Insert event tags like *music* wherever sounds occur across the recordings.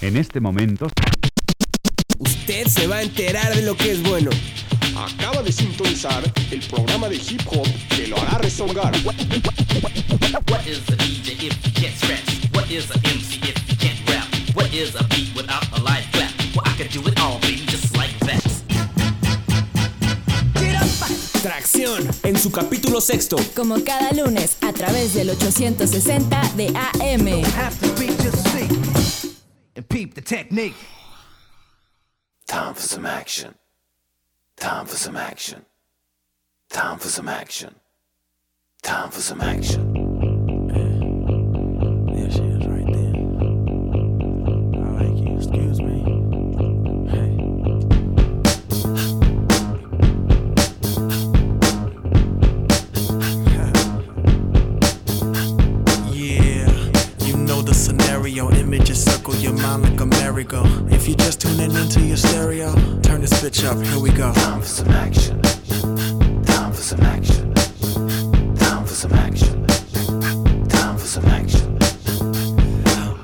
En este momento... Usted se va a enterar de lo que es bueno. Acaba de sintonizar el programa de hip hop que lo hará rezongar. What is a DJ if you can't scratch? What is a MC if you can't rap? What is a beat without a live clap? Well, I could do it all, baby, just like that. Tracción, en su capítulo sexto. Como cada lunes, a través del 860 de AM. Technique. Time for some action. Time for some action. Time for some action. Time for some action. Up. Here we go. Time for some action. Time for some action. Time for some action. Time for some action.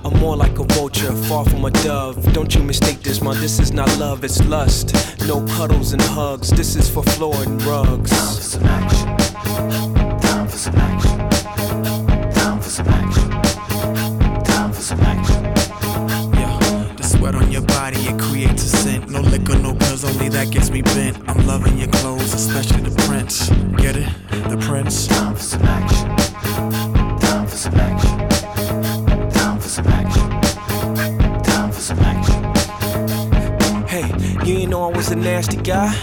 I'm more like a vulture, far from a dove. Don't you mistake this, man. This is not love, it's lust. No cuddles and hugs. This is for floor and rugs. Time for some action. That gets me bent. I'm loving your clothes, especially the prints. Get it? The prints. Time for some action. Time for some action. Time for some action. Time for some action. Hey, you ain't know I was a nasty guy.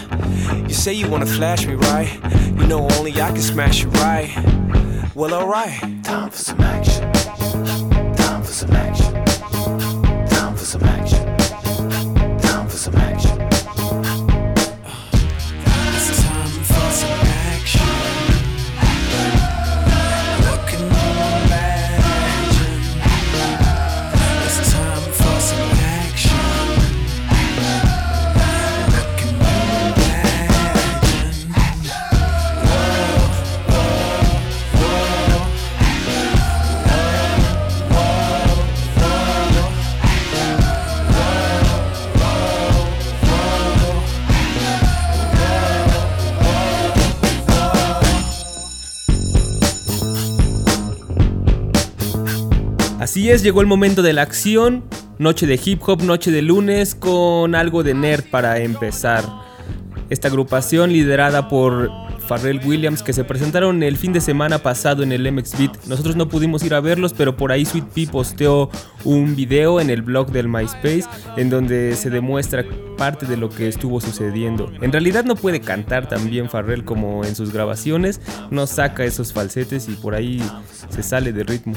You say you wanna flash me, right? You know only I can smash you, right? Well, alright. Time for some action. Así es, llegó el momento de la acción. Noche de hip hop, noche de lunes con algo de nerd para empezar. Esta agrupación liderada por Pharrell Williams que se presentaron el fin de semana pasado en el MX Beat. Nosotros no pudimos ir a verlos, pero por ahí Sweet Pea posteó un video en el blog del MySpace en donde se demuestra parte de lo que estuvo sucediendo. En realidad no puede cantar tan bien Pharrell como en sus grabaciones, no saca esos falsetes y por ahí se sale de ritmo.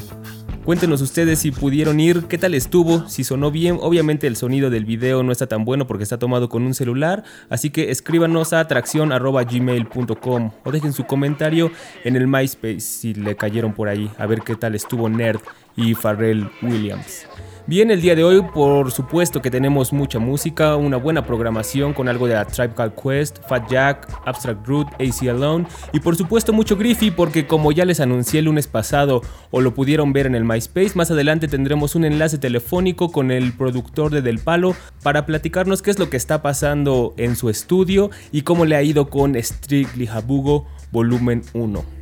Cuéntenos ustedes si pudieron ir, qué tal estuvo, si sonó bien. Obviamente el sonido del video no está tan bueno porque está tomado con un celular, así que escríbanos a atracción@gmail.com o dejen su comentario en el MySpace si le cayeron por ahí, a ver qué tal estuvo Nerd y Pharrell Williams. Bien, el día de hoy por supuesto que tenemos mucha música, una buena programación con algo de A Tribe Called Quest, Fat Jack, Abstract Root, AC Alone y por supuesto mucho Griffy porque como ya les anuncié el lunes pasado o lo pudieron ver en el MySpace, más adelante tendremos un enlace telefónico con el productor de Del Palo para platicarnos qué es lo que está pasando en su estudio y cómo le ha ido con Strictly Habugo volumen 1.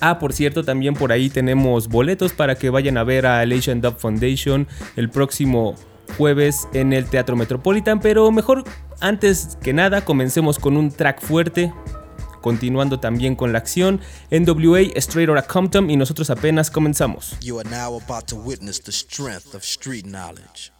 Ah, por cierto, también por ahí tenemos boletos para que vayan a ver a Asian Dub Foundation el próximo jueves en el Teatro Metropolitan. Pero mejor, antes que nada, comencemos con un track fuerte. Continuando también con la acción, NWA Straight Outta Compton y nosotros apenas comenzamos. You are now about to witness the strength of street knowledge.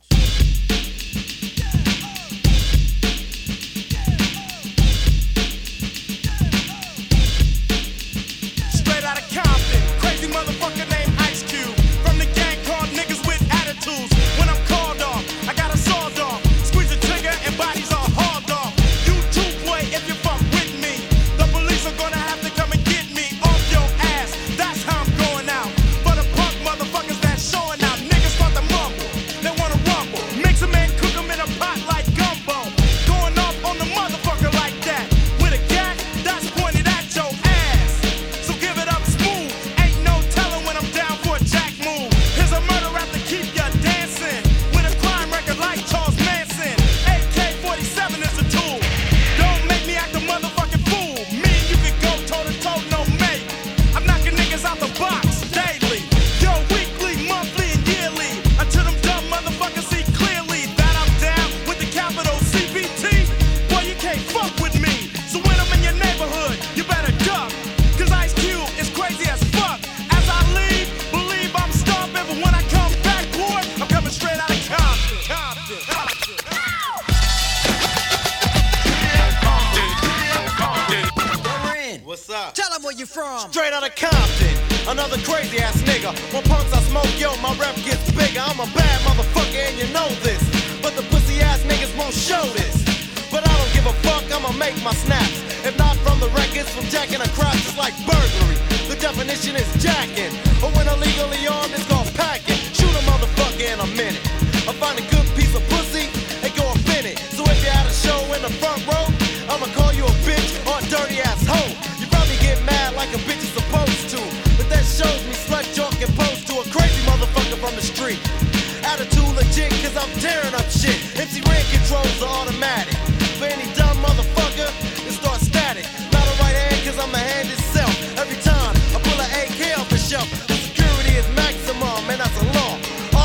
From? Straight out of Compton, another crazy ass nigga. When punks I smoke, yo, my rep gets bigger. I'm a bad motherfucker and you know this. But the pussy ass niggas won't show this. But I don't give a fuck, I'ma make my snaps. If not from the records, from jacking across, it's like burglary. The definition is jacking. But when illegally armed, it's called packing. Shoot a motherfucker in a minute. I find a good piece of pussy and go up in it. So if you had a show in the front row, I'ma call you a bitch or a dirty ass like a bitch is supposed to. But that shows me slut joke and pose to a crazy motherfucker from the street. Attitude legit, cause I'm tearing up shit. MC Red controls are automatic. For any dumb motherfucker, it starts static. Not a right hand, cause I'm the hand itself. Every time I pull an AK off the shelf, the security is maximum, and that's a law.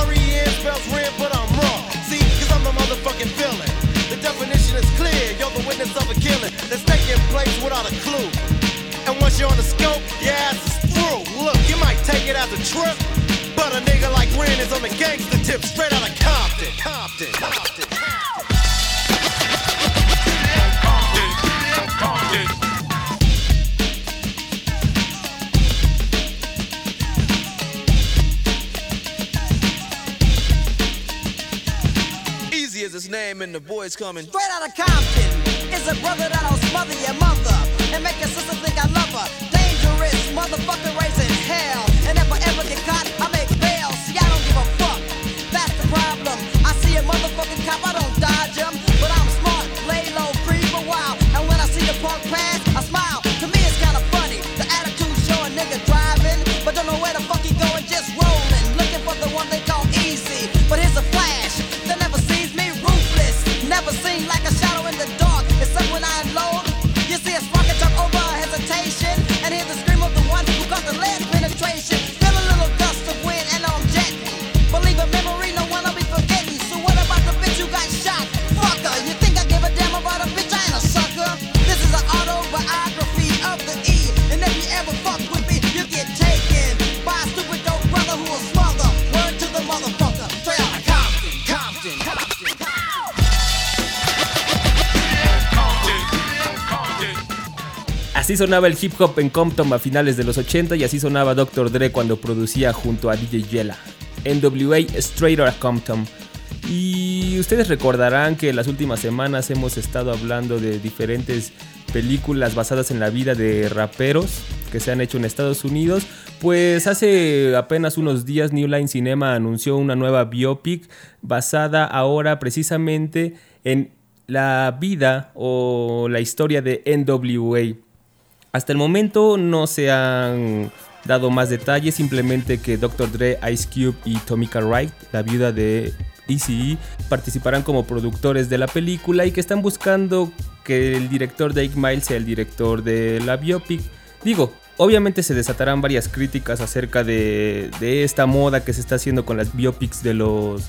R-E-N spells red, but I'm raw. See, cause I'm the motherfucking villain. The definition is clear, you're the witness of a killing that's taking place without a clue. Once you're on the scope, your ass is through. Look, you might take it as a trip, but a nigga like Ren is on the gangster tip, straight out of Compton. Compton. Compton. Easy as his name and the boys coming. Straight out of Compton is a brother that'll smother your mother and make your sister think I Motherfucker raising hell. And if I ever get caught, I make bail. See, I don't give a fuck. That's the problem. I see a motherfucking cop, I don't dodge him. But I'm smart, lay low, creep a while. And when I see a punk pass, I smile. To me, it's kinda funny. The attitude show a nigga driving, but don't know where the fuck he going, just rolling. Looking for the one they call easy. But here's Así sonaba el hip hop en Compton a finales de los 80 y así sonaba Dr. Dre cuando producía junto a DJ Yella. NWA Straight Outta Compton. Y ustedes recordarán que en las últimas semanas hemos estado hablando de diferentes películas basadas en la vida de raperos que se han hecho en Estados Unidos. Pues hace apenas unos días New Line Cinema anunció una nueva biopic basada ahora precisamente en la vida o la historia de NWA. Hasta el momento no se han dado más detalles, simplemente que Dr. Dre, Ice Cube y Tomika Wright, la viuda de ECE, participarán como productores de la película y que están buscando que el director de 8 Mile sea el director de la biopic. Digo, obviamente se desatarán varias críticas acerca de esta moda que se está haciendo con las biopics de los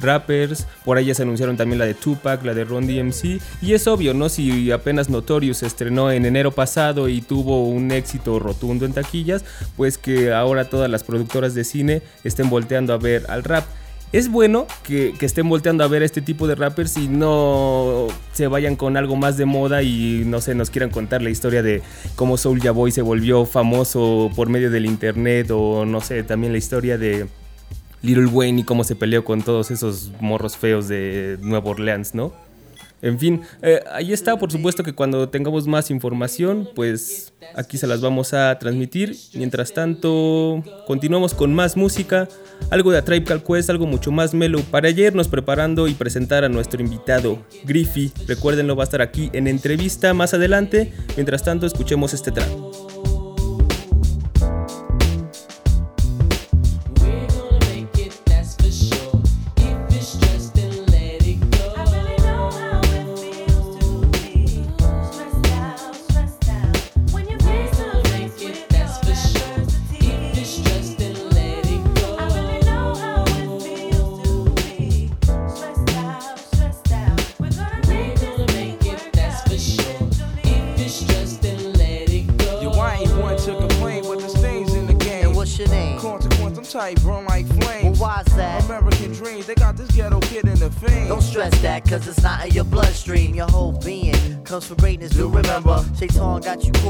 rappers. Por ahí ya se anunciaron también la de Tupac, la de Ron DMC. Y es obvio, ¿no? Si apenas Notorious se estrenó en enero pasado y tuvo un éxito rotundo en taquillas, pues que ahora todas las productoras de cine estén volteando a ver al rap. Es bueno que, que, estén volteando a ver este tipo de rappers y no se vayan con algo más de moda y no sé, nos quieran contar la historia de cómo Soulja Boy se volvió famoso por medio del internet o no sé, también la historia de Little Wayne y cómo se peleó con todos esos morros feos de Nueva Orleans, ¿no? En fin, eh, ahí está, por supuesto que cuando tengamos más información, pues aquí se las vamos a transmitir. Mientras tanto, continuamos con más música, algo de A Tribe Quest, algo mucho más mellow para irnos preparando y presentar a nuestro invitado, Griffy. Recuérdenlo, va a estar aquí en entrevista más adelante. Mientras tanto, escuchemos este track.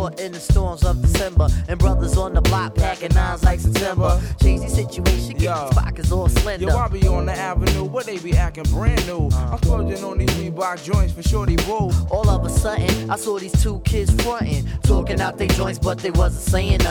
Caught in the storms of December. And brothers on the block packing nines like September. Change the situation, get Yo. these pockets all slender. Yo, I be on the avenue where they be acting brand new. Uh-huh. I'm splurging on these Reebok joints for shorty boo. All of a sudden, I saw these two kids frontin', talking out their joints, but they wasn't saying nothing.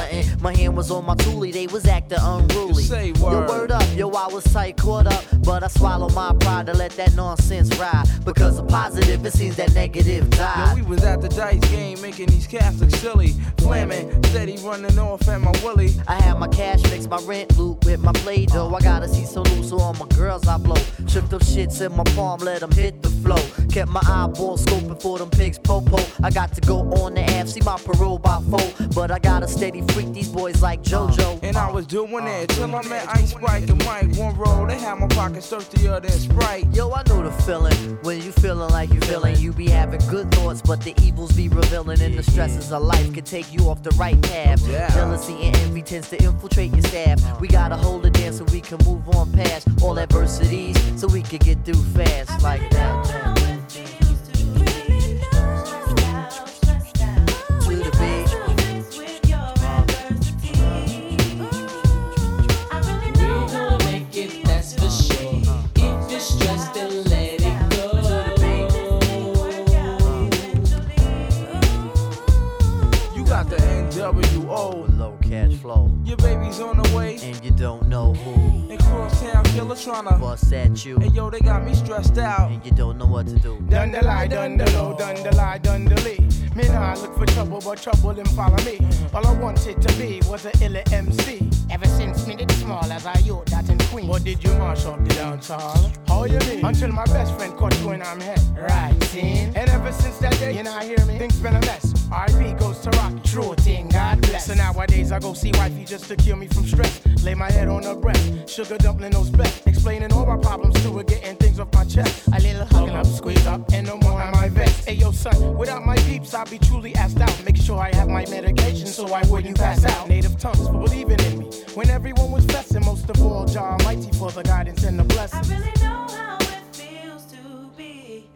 Making these cats look silly. Flamming, steady running off at my willy. I have my cash fix my rent with my play dough. I gotta see so loose, so all my girls I blow. Shook them shits in my palm, let them hit the flow. Kept my eyeball scoping for them pigs, popo. I got to go on the app, see my parole by four. But I got to steady freak these boys like uh, JoJo. And I was doing it till I met Ice Spike and Mike. One roll, they had my pockets thirstier than Sprite. Yo, I know the feeling when you feeling like you feeling. You be having good thoughts, but the evils be revealing. And the stresses of life can take you off the right path. Jealousy and envy tends to infiltrate your staff. We gotta hold it so we can move on past all adversities, so we can get through fast like that. Tryna. bust at you, Hey yo, they got me stressed out. and you don't know what to do. Done the lie, done the low, done the lie, done the lee. Me nah look for trouble, but trouble him follow me. All I wanted to be was a illa MC. Ever since me did small as I yo that in Queen. What did you mash up the dance hall? How you mean? Until my best friend caught you in I'm head. Right, seen? And ever since that day, you not hear me? Things been a mess. RP goes to rock, true thing, God bless. So nowadays I go see wifey just to cure me from stress. Lay my head on her breast, sugar dumpling those best. Explaining all my problems to her, getting things off my chest. A little hugging up, squeeze up, and no more am I vexed. Hey yo, son, without my peeps, I'll be truly asked out. Make sure I have my medication so I wouldn't pass out. Native tongues for believing in me. When everyone was blessing, most of all, Jah Almighty for the guidance and the blessings. I really know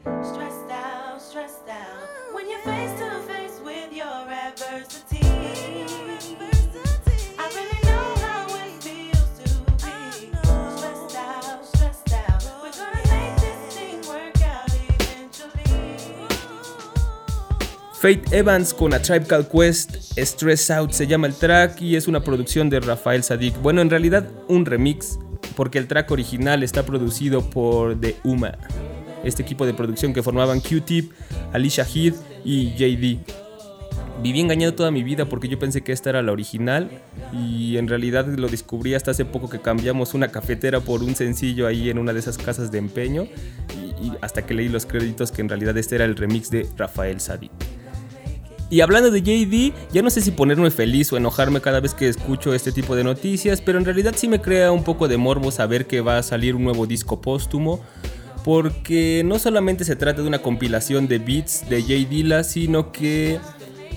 stressed out, stressed out. When you're face to face with your adversity. Faith Evans con A Tribe Called Quest, Stress Out se llama el track y es una producción de Rafael Sadik. Bueno, en realidad un remix, porque el track original está producido por The Uma, este equipo de producción que formaban Q-Tip, Alicia Heath y JD. Viví engañado toda mi vida porque yo pensé que esta era la original y en realidad lo descubrí hasta hace poco que cambiamos una cafetera por un sencillo ahí en una de esas casas de empeño y, y hasta que leí los créditos que en realidad este era el remix de Rafael Sadik. Y hablando de JD, ya no sé si ponerme feliz o enojarme cada vez que escucho este tipo de noticias, pero en realidad sí me crea un poco de morbo saber que va a salir un nuevo disco póstumo, porque no solamente se trata de una compilación de beats de J Dilla, sino que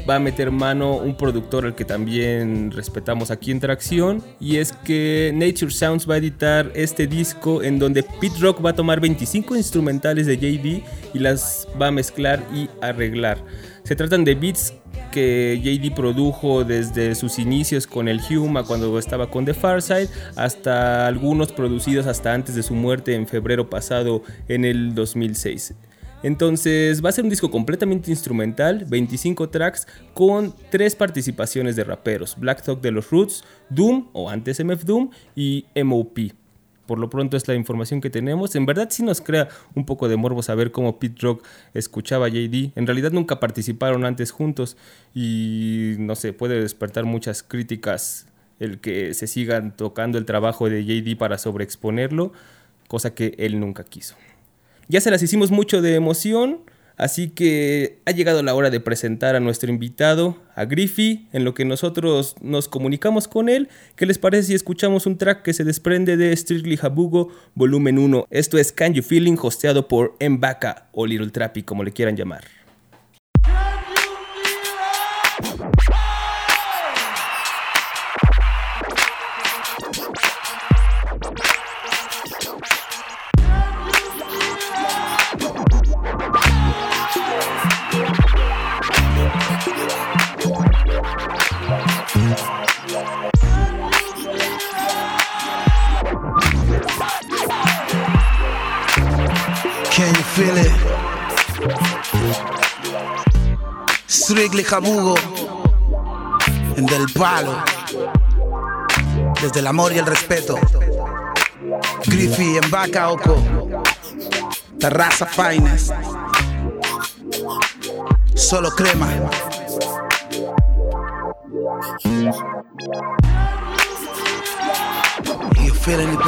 va a meter mano un productor al que también respetamos aquí en Tracción, y es que Nature Sounds va a editar este disco en donde Pete Rock va a tomar 25 instrumentales de JD y las va a mezclar y arreglar. Se tratan de beats que JD produjo desde sus inicios con el Huma cuando estaba con The Farside hasta algunos producidos hasta antes de su muerte en febrero pasado en el 2006. Entonces va a ser un disco completamente instrumental, 25 tracks con tres participaciones de raperos, Black Thought de los Roots, Doom o antes MF Doom y MOP. Por lo pronto es la información que tenemos. En verdad sí nos crea un poco de morbo saber cómo Pete Rock escuchaba a JD. En realidad nunca participaron antes juntos y no sé, puede despertar muchas críticas el que se sigan tocando el trabajo de JD para sobreexponerlo, cosa que él nunca quiso. Ya se las hicimos mucho de emoción, así que ha llegado la hora de presentar a nuestro invitado, a Griffey, en lo que nosotros nos comunicamos con él. ¿Qué les parece si escuchamos un track que se desprende de Strictly Habugo Volumen 1? Esto es Can You Feeling, hosteado por Mbaka o Little Trappy, como le quieran llamar. Strictly Jabugo. En Del Palo. Desde el amor y el respeto. Griffy en Vaca Oco. Terraza Finest. Solo crema. You feeling it,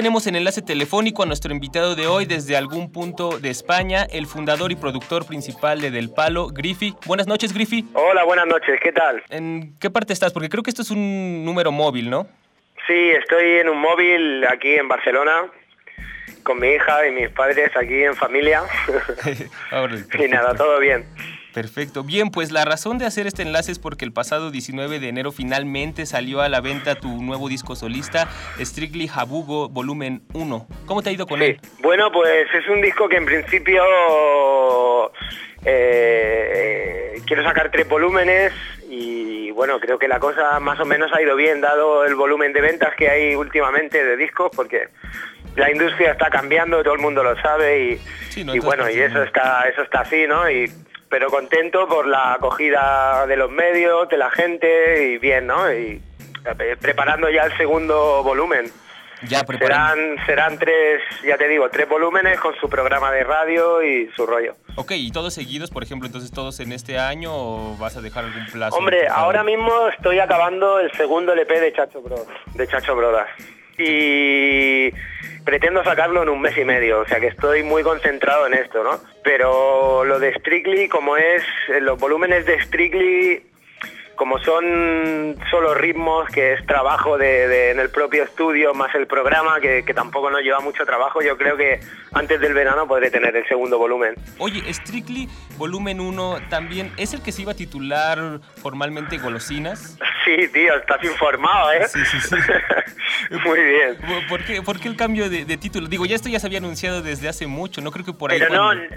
tenemos en enlace telefónico a nuestro invitado de hoy desde algún punto de España, el fundador y productor principal de Del Palo, Griffy. Buenas noches, Griffy. Hola, buenas noches, ¿qué tal? ¿En qué parte estás? Porque creo que esto es un número móvil, ¿no? Sí, estoy en un móvil aquí en Barcelona con mi hija y mis padres aquí en familia. *laughs* Y nada, todo bien. Perfecto. Bien, pues la razón de hacer este enlace es porque el pasado 19 de enero finalmente salió a la venta tu nuevo disco solista, Strictly Jabugo Volumen 1. ¿Cómo te ha ido con él? Bueno, pues es un disco que en principio eh, quiero sacar tres volúmenes y bueno, creo que la cosa más o menos ha ido bien dado el volumen de ventas que hay últimamente de discos porque la industria está cambiando, todo el mundo lo sabe y, Sí, no, y bueno, y eso está, eso está así, ¿no? Y, pero contento por la acogida de los medios, de la gente y bien, ¿no? Y eh, preparando ya el segundo volumen. Ya. Serán, serán tres, ya te digo, tres volúmenes con su programa de radio y su rollo. Ok, ¿y todos seguidos, por ejemplo, entonces todos en este año o vas a dejar algún plazo? Hombre, ahora mismo estoy acabando el segundo LP de Chacho Bros, de Chacho Brodas. Y pretendo sacarlo en un mes y medio, o sea que estoy muy concentrado en esto, ¿no? Pero lo de Strictly, como es, eh, los volúmenes de Strictly, como son solo ritmos, que es trabajo de, de- en el propio estudio, más el programa, que, que tampoco nos lleva mucho trabajo, yo creo que antes del verano podré tener el segundo volumen. Oye, Strictly Volumen 1 también es el que se iba a titular formalmente Golosinas. *laughs* Sí, tío, estás informado, ¿eh? Sí, sí, sí. *laughs* Muy bien. ¿Por- ¿Por qué, por qué el cambio de, de título? Digo, ya esto ya se había anunciado desde hace mucho, no creo que por ahí... Pero cuando- no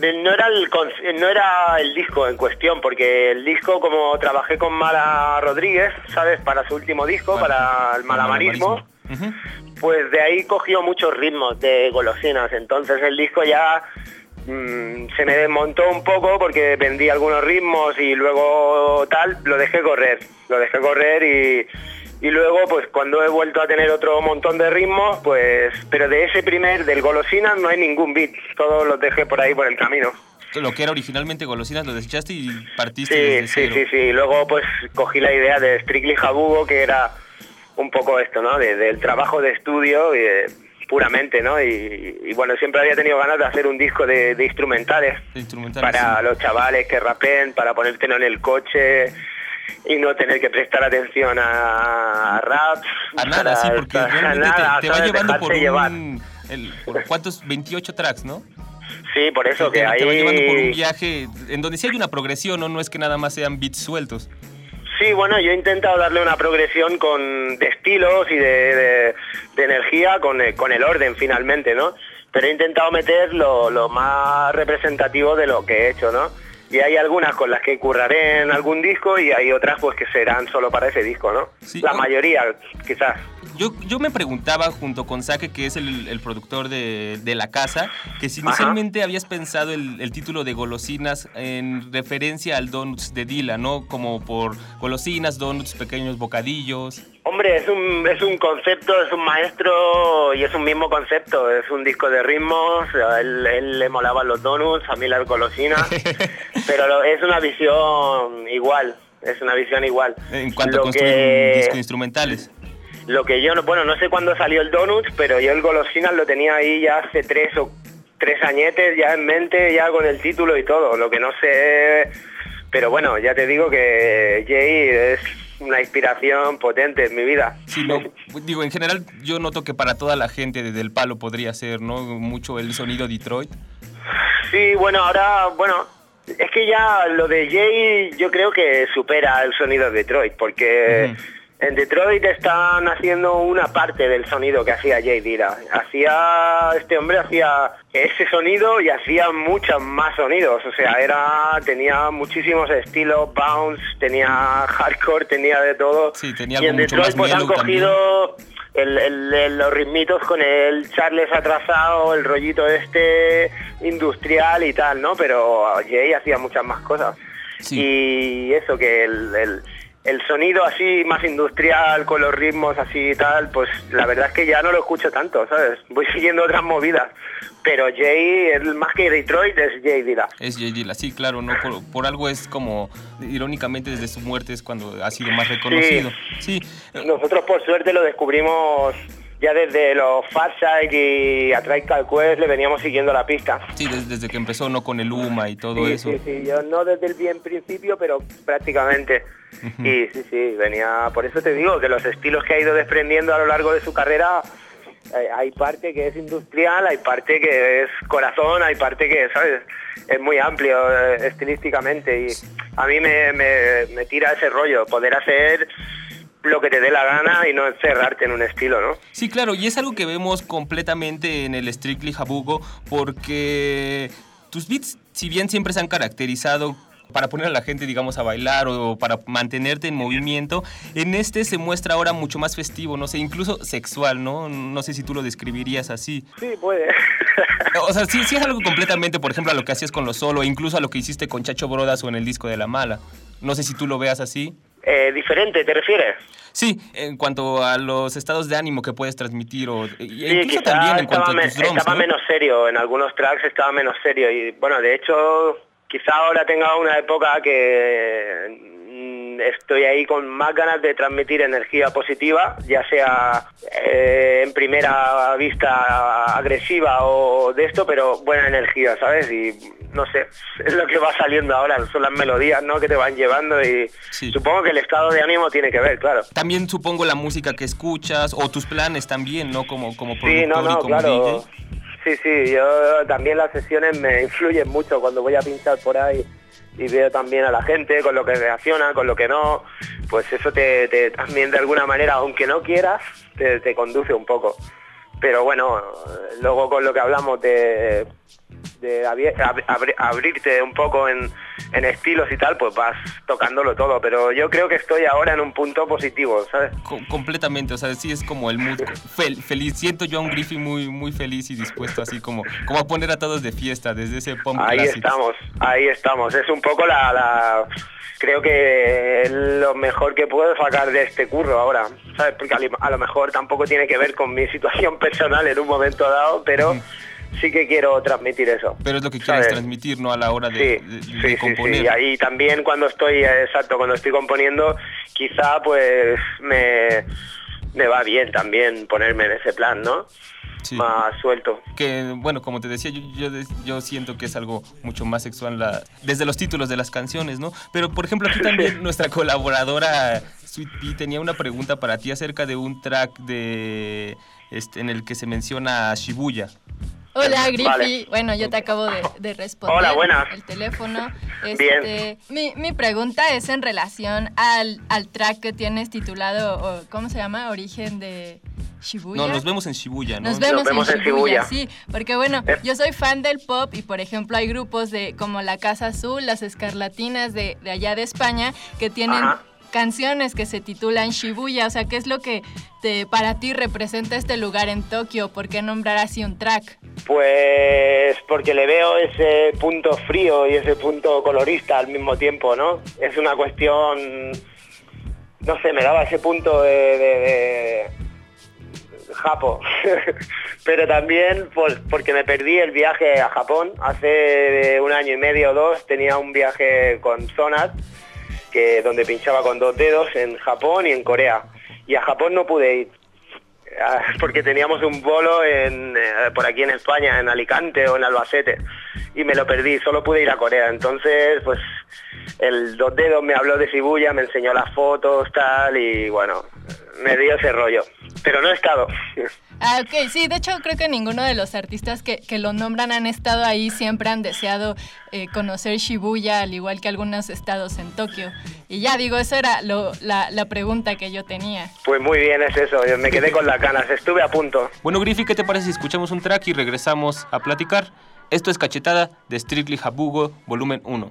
era el no era el disco en cuestión, porque el disco como trabajé con Mara Rodríguez, ¿sabes? Para su último disco, para el malabarismo, Ujú. pues de ahí cogió muchos ritmos de golosinas. Entonces el disco ya mm, se me desmontó un poco porque vendí algunos ritmos y luego tal, lo dejé correr. Lo dejé correr y, y luego pues cuando he vuelto a tener otro montón de ritmos, pues... Pero de ese primer, del golosinas, no hay ningún beat. Todos los dejé por ahí por el camino. Lo que era originalmente Golosinas lo desechaste y partiste Sí, desde sí, cero. sí, sí. Luego pues cogí la idea de Strictly Jabugo, que era un poco esto, ¿no? De- del trabajo de estudio y de- puramente, ¿no? Y, y, bueno, siempre había tenido ganas de hacer un disco de, de instrumentales instrumentales, para sí. los chavales que rapen, para ponértelo en el coche y no tener que prestar atención a, a rap. A nada, sí, porque realmente nada, te, te va llevando por llevar. un... el- por ¿Cuántos? 28 tracks, ¿no? Sí, por eso te, que te ahí... va llevando por un viaje en donde sí hay una progresión, ¿no? No es que nada más sean beats sueltos. Sí, bueno, yo he intentado darle una progresión con, de estilos y de, de- de energía con, el- con el orden finalmente, ¿no? Pero he intentado meter lo, lo más representativo de lo que he hecho, ¿no? Y hay algunas con las que curraré en algún disco y hay otras pues que serán solo para ese disco, ¿no? La mayoría, quizás. Yo, yo me preguntaba junto con Sake, que es el, el productor de, de la casa, que si inicialmente habías pensado el, el título de Golosinas en referencia al Donuts de Dila, ¿no? Como por golosinas, donuts, pequeños bocadillos. Hombre, es un, es un concepto, es un maestro y es un mismo concepto. Es un disco de ritmos, a él, él le molaban los donuts, a mí las golosinas, *laughs* pero es una visión igual, es una visión igual. En cuanto Lo a construir que- discos instrumentales. Lo que yo, no bueno, no sé cuándo salió el Donuts, pero yo el Golosinas lo tenía ahí ya hace tres o tres añetes ya en mente, ya con el título y todo. Lo que no sé, pero bueno, ya te digo que Jay es una inspiración potente en mi vida. Sí, no, digo, en general yo noto que para toda la gente desde el palo podría ser, ¿no? Mucho el sonido Detroit. Sí, bueno, ahora, bueno, Es que ya lo de Jay yo creo que supera el sonido de Detroit, porque en Detroit están haciendo una parte del sonido que hacía Jay Dilla. Hacía, este hombre hacía ese sonido y hacía muchos más sonidos, o sea, era, tenía muchísimos estilos, bounce, tenía hardcore, tenía de todo. Sí, tenía y en mucho Detroit pues han cogido el- el- el- los ritmitos con el Charles atrasado, el rollito este industrial y tal, ¿no? Pero Jay hacía muchas más cosas. Y eso, que el, el- sonido así más industrial, con los ritmos así y tal, pues la verdad es que ya no lo escucho tanto, ¿sabes? Voy *laughs* siguiendo otras movidas. Pero Jay, más que Detroit, es Jay Dilla. Es Jay Dilla, sí, claro, no por, por algo es como, irónicamente desde su muerte es cuando ha sido más reconocido. Sí, Nosotros por suerte lo descubrimos ya desde los Farside y A Tribe Called Quest le veníamos siguiendo la pista. sí, des- desde, que empezó, no con el UMA y todo sí, eso. sí, sí, yo no desde el bien principio, pero prácticamente. Y sí, sí, venía, por eso te digo que los estilos que ha ido desprendiendo a lo largo de su carrera, eh, hay parte que es industrial, hay parte que es corazón, hay parte que, ¿sabes? Es muy amplio eh, estilísticamente y a mí me, me- me tira ese rollo, poder hacer lo que te dé la gana y no encerrarte en un estilo, ¿no? Sí, claro, y es algo que vemos completamente en el Strictly Jabugo, porque tus beats, si bien siempre se han caracterizado para poner a la gente, digamos, a bailar o para mantenerte en movimiento, en este se muestra ahora mucho más festivo, no sé, incluso sexual, ¿no? No sé si tú lo describirías así. Sí, puede. O sea, sí, sí es algo completamente, por ejemplo, a lo que hacías con los solo, incluso a lo que hiciste con Chacho Brodas o en el disco de La Mala. No sé si tú lo veas así. Eh, diferente, ¿te refieres? Sí, en cuanto a los estados de ánimo que puedes transmitir o e Sí, incluso también en estaba, cuanto a tus drums, estaba ¿no? menos serio, en algunos tracks estaba menos serio y bueno, de hecho quizá ahora tenga una época que mm, estoy ahí con más ganas de transmitir energía positiva, ya sea eh, en primera vista agresiva o de esto, pero buena energía, ¿sabes? Y no sé, *laughs* es lo que va saliendo ahora, son las melodías, ¿no? Que te van llevando y supongo que el estado de ánimo tiene que ver, claro. También supongo la música que escuchas o tus planes también, ¿no? Como, como productor Sí, no, y no, como claro. DJ. Sí, sí, yo también las sesiones me influyen mucho cuando voy a pinchar por ahí y veo también a la gente con lo que reacciona, con lo que no, pues eso te, también de alguna manera, aunque no quieras, te, te conduce un poco. Pero bueno, luego con lo que hablamos de, de abri- ab- abri- abrirte un poco en, en estilos y tal, pues vas tocándolo todo. Pero yo creo que estoy ahora en un punto positivo, ¿sabes? Co- completamente, o sea, sí es como el mood fel- feliz. Siento yo a un Griffin muy, muy feliz y dispuesto así como, como a poner a todos de fiesta desde ese pump Ahí estamos, ahí estamos. Es un poco la, la- creo que lo mejor que puedo sacar de este curro ahora, ¿sabes? Porque a lo mejor tampoco tiene que ver con mi situación *laughs* personal en un momento dado, pero sí que quiero transmitir eso. Pero es lo que quieres ¿sabes? transmitir, ¿no? A la hora de, Sí, de- de sí, sí, componer. sí. Y ahí también cuando estoy, eh, exacto, cuando estoy componiendo, quizá pues me, me va bien también ponerme en ese plan, ¿no? Más suelto. Que, bueno, como te decía, yo, yo, yo siento que es algo mucho más sexual la, desde los títulos de las canciones, ¿no? Pero, por ejemplo, aquí *laughs* también nuestra colaboradora Sweet Pea tenía una pregunta para ti acerca de un track de este, en el que se menciona Shibuya. Hola, Griffy. Vale. Bueno, yo te acabo de, de responder. Hola, buenas. El teléfono. Bien. Este, Mi, mi pregunta es en relación al, al track que tienes titulado, o, ¿cómo se llama? Origen de Shibuya. No, nos vemos en Shibuya, ¿no? Nos vemos, en, Shibuya, sí, porque bueno, yo soy fan del pop y por ejemplo hay grupos de como la Casa Azul, las Escarlatinas de, de allá de España que tienen Ajá. Canciones que se titulan Shibuya, o sea, ¿qué es lo que te, para ti representa este lugar en Tokio? ¿Por qué nombrar así un track? Pues porque le veo ese punto frío y ese punto colorista al mismo tiempo, ¿no? Es una cuestión, no sé, me daba ese punto de, de- Japo, *laughs* pero también por- porque me perdí el viaje a Japón hace un año y medio o dos, tenía un viaje con Sonat, que donde pinchaba con dos dedos en Japón y en Corea, y a Japón no pude ir Ah, *laughs* porque teníamos un bolo en, eh, por aquí en España, en Alicante o en Albacete, y me lo perdí, solo pude ir a Corea. Entonces, pues el dos dedos me habló de Shibuya, me enseñó las fotos, tal, y bueno, me dio ese rollo. pero no he estado. Ah, ok, sí, de hecho creo que ninguno de los artistas que, que lo nombran han estado ahí, siempre han deseado eh, conocer Shibuya, al igual que algunos estados en Tokio. Y ya digo, eso era lo- la, la pregunta que yo tenía. Pues muy bien, es eso, yo me quedé con las ganas, estuve a punto. Bueno, Griffy, ¿qué te parece si escuchamos un track y regresamos a platicar? Esto es Cachetada de Strictly Habugo, volumen 1.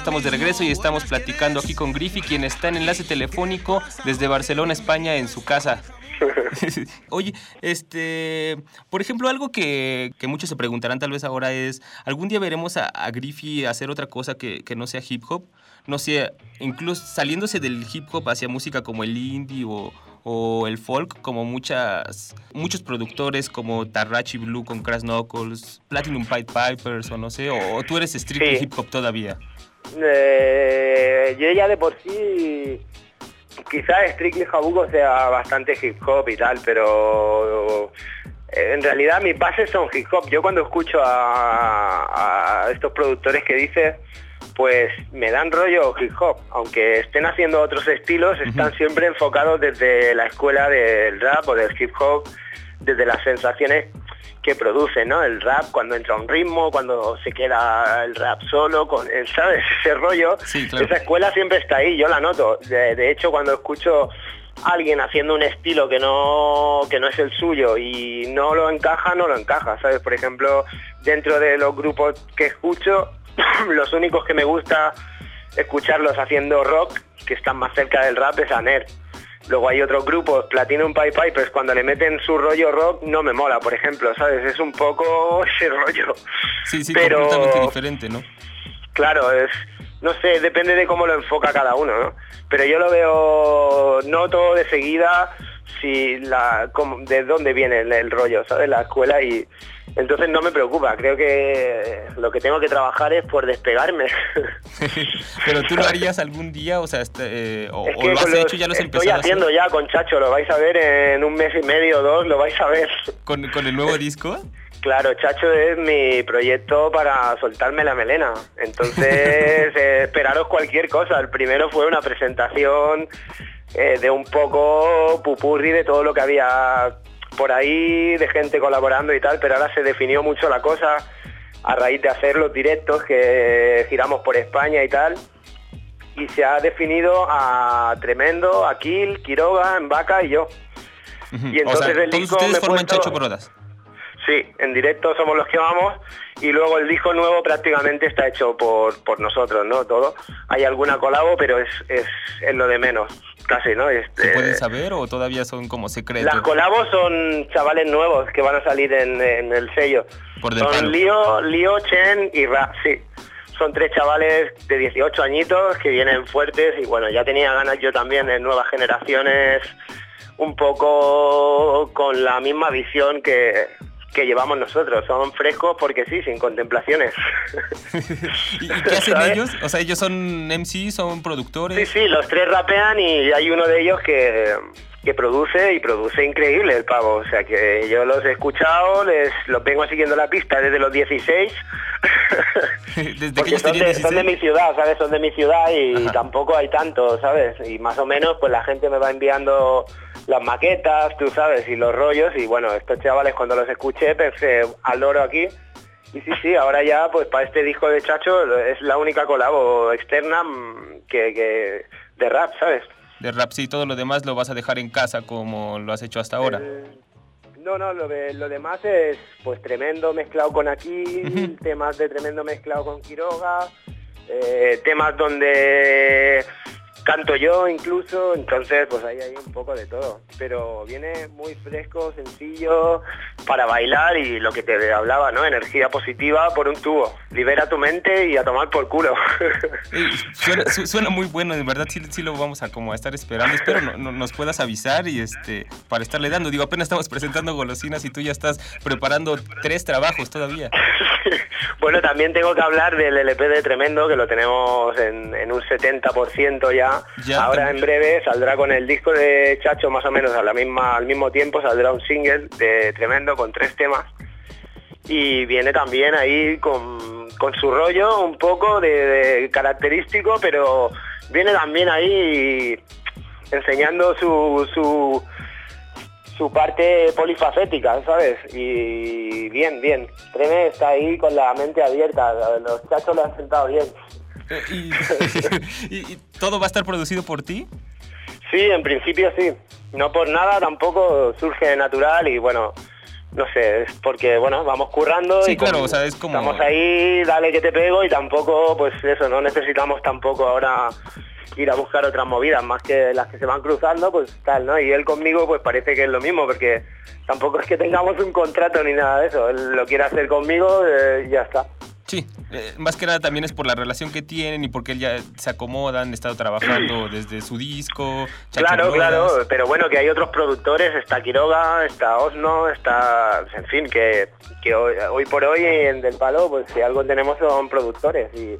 Estamos de regreso y estamos platicando aquí con Griffy, quien está en enlace telefónico desde Barcelona, España, en su casa. *laughs* Oye, este, por ejemplo, algo que, que muchos se preguntarán tal vez ahora es, ¿algún día veremos a, a Griffy hacer otra cosa que, que no sea hip hop? No sé, incluso saliéndose del hip hop hacia música como el indie o, o el folk, como muchas, muchos productores como Tarrachi Blue con Crash Knuckles, Platinum Pied Pipers o no sé, o, o tú eres strictly Sí. hip hop todavía. Eh, yo ya de por sí, quizás Strictly Jabugo sea bastante hip hop y tal, pero eh, en realidad mis bases son hip hop. Yo cuando escucho a, a estos productores que dices, pues me dan rollo hip hop, aunque estén haciendo otros estilos, están siempre enfocados desde la escuela del rap o del hip hop, desde las sensaciones que produce, ¿no? El rap cuando entra un ritmo, cuando se queda el rap solo, con el, ¿sabes? *laughs* Ese rollo. Sí, claro. Esa escuela siempre está ahí, yo la noto. De, de hecho, cuando escucho a alguien haciendo un estilo que no, que no es el suyo y no lo encaja, no lo encaja, ¿sabes? Por ejemplo, dentro de los grupos que escucho, *clears throat* los únicos que me gusta escucharlos haciendo rock, que están más cerca del rap, es Aner. Luego hay otros grupos, Platinum Pipe Pipers, cuando le meten su rollo rock no me mola, por ejemplo, ¿sabes? Es un poco *laughs* ese rollo. Sí, sí, Pero- completamente diferente, ¿no? Claro, es, no sé, depende de cómo lo enfoca cada uno, ¿no? Pero yo lo veo, noto de seguida si la, cómo- de dónde viene el, el rollo, ¿sabes? La escuela y entonces no me preocupa, creo que lo que tengo que trabajar es por despegarme. *laughs* Pero tú lo harías algún día, o sea, este, eh, o, Es o que lo has los- hecho, ya lo has estoy empezado a hacer haciendo ya con Chacho, lo vais a ver en un mes y medio o dos, lo vais a ver. con, con el nuevo disco. Claro, Chacho es mi proyecto para soltarme la melena. Entonces, *laughs* eh, esperaros cualquier cosa. El primero fue una presentación eh, de un poco pupurri de todo lo que había por ahí, de gente colaborando y tal, pero ahora se definió mucho la cosa a raíz de hacer los directos que giramos por España y tal. Y se ha definido a Tremendo, a Kill, Quiroga, Vaca y yo. Y entonces o sea, el todos disco ustedes me forman puesto-. Sí, en directo somos los que vamos y luego el disco nuevo prácticamente está hecho por, por nosotros, ¿no? Todo. Hay alguna colabo, pero es, es, es lo de menos. Casi, ¿no? Este, ¿Se puede saber o todavía son como secretos? Las colabos son chavales nuevos que van a salir en, en el sello. Por son Leo, Leo, Chen y Rap, sí. Son tres chavales de 18 añitos que vienen fuertes y bueno, ya tenía ganas yo también de nuevas generaciones un poco con la misma visión que, que llevamos nosotros. Son frescos porque sí, sin contemplaciones. *laughs* ¿Y qué hacen *laughs* ellos? O sea, ellos son MC, son productores. Sí, sí, los tres rapean y hay uno de ellos que, que produce y produce increíble el pavo. O sea que yo los he escuchado, les los vengo siguiendo la pista desde los 16. *laughs* Desde que Porque ellos son de, son de 16. mi ciudad, ¿sabes? Son de mi ciudad y Ajá. tampoco hay tanto, ¿sabes? Y más o menos pues la gente me va enviando las maquetas, tú sabes, y los rollos y bueno, estos chavales cuando los escuché pensé al loro aquí y sí, sí, ahora ya pues para este disco de Chacho es la única colabo externa mm, que, que de rap, ¿sabes? De rap, sí, todo lo demás lo vas a dejar en casa como lo has hecho hasta ahora. Eh, No, no, lo, de, lo demás es pues tremendo mezclado con aquí, temas de tremendo mezclado con Quiroga, eh, temas donde canto yo incluso, entonces pues ahí hay un poco de todo. Pero viene muy fresco, sencillo, para bailar y lo que te hablaba, ¿no? Energía positiva por un tubo. Libera tu mente y a tomar por culo. *laughs* Suena, su- suena muy bueno, de verdad sí, sí lo vamos a como a estar esperando. Espero no, no- nos puedas avisar y este para estarle dando. Digo, apenas estamos presentando golosinas y tú ya estás preparando tres trabajos todavía. *laughs* *laughs* Bueno, también tengo que hablar del LP de Tremendo, que lo tenemos en, en un 70% ya. Ya, Ahora también. en breve saldrá con el disco de Chacho más o menos a la misma, al mismo tiempo, saldrá un single de Tremendo con tres temas. Y viene también ahí con, con su rollo un poco de, de característico, pero viene también ahí enseñando su, su, su parte polifacética, ¿sabes? Y bien, bien. Treme está ahí con la mente abierta. Los chachos lo han sentado bien. Y, *laughs* *laughs* y- y todo va a estar producido por ti. Sí, en principio sí. No por nada tampoco surge natural y bueno, no sé, es porque bueno, vamos currando Sí, y como claro, o sea, es como- estamos ahí, dale que te pego y tampoco, pues eso, no necesitamos tampoco ahora ir a buscar otras movidas, más que las que se van cruzando, pues tal, ¿no? Y él conmigo pues parece que es lo mismo, porque tampoco es que tengamos un contrato ni nada de eso, él lo quiere hacer conmigo eh, y ya está. Sí, eh, más que nada también es por la relación que tienen y porque ya se acomodan, han estado trabajando desde su disco. Claro, claro, pero bueno, que hay otros productores, está Quiroga, está Osno, está, en fin, que, que hoy, hoy por hoy en Del Palo, pues si algo tenemos son productores y,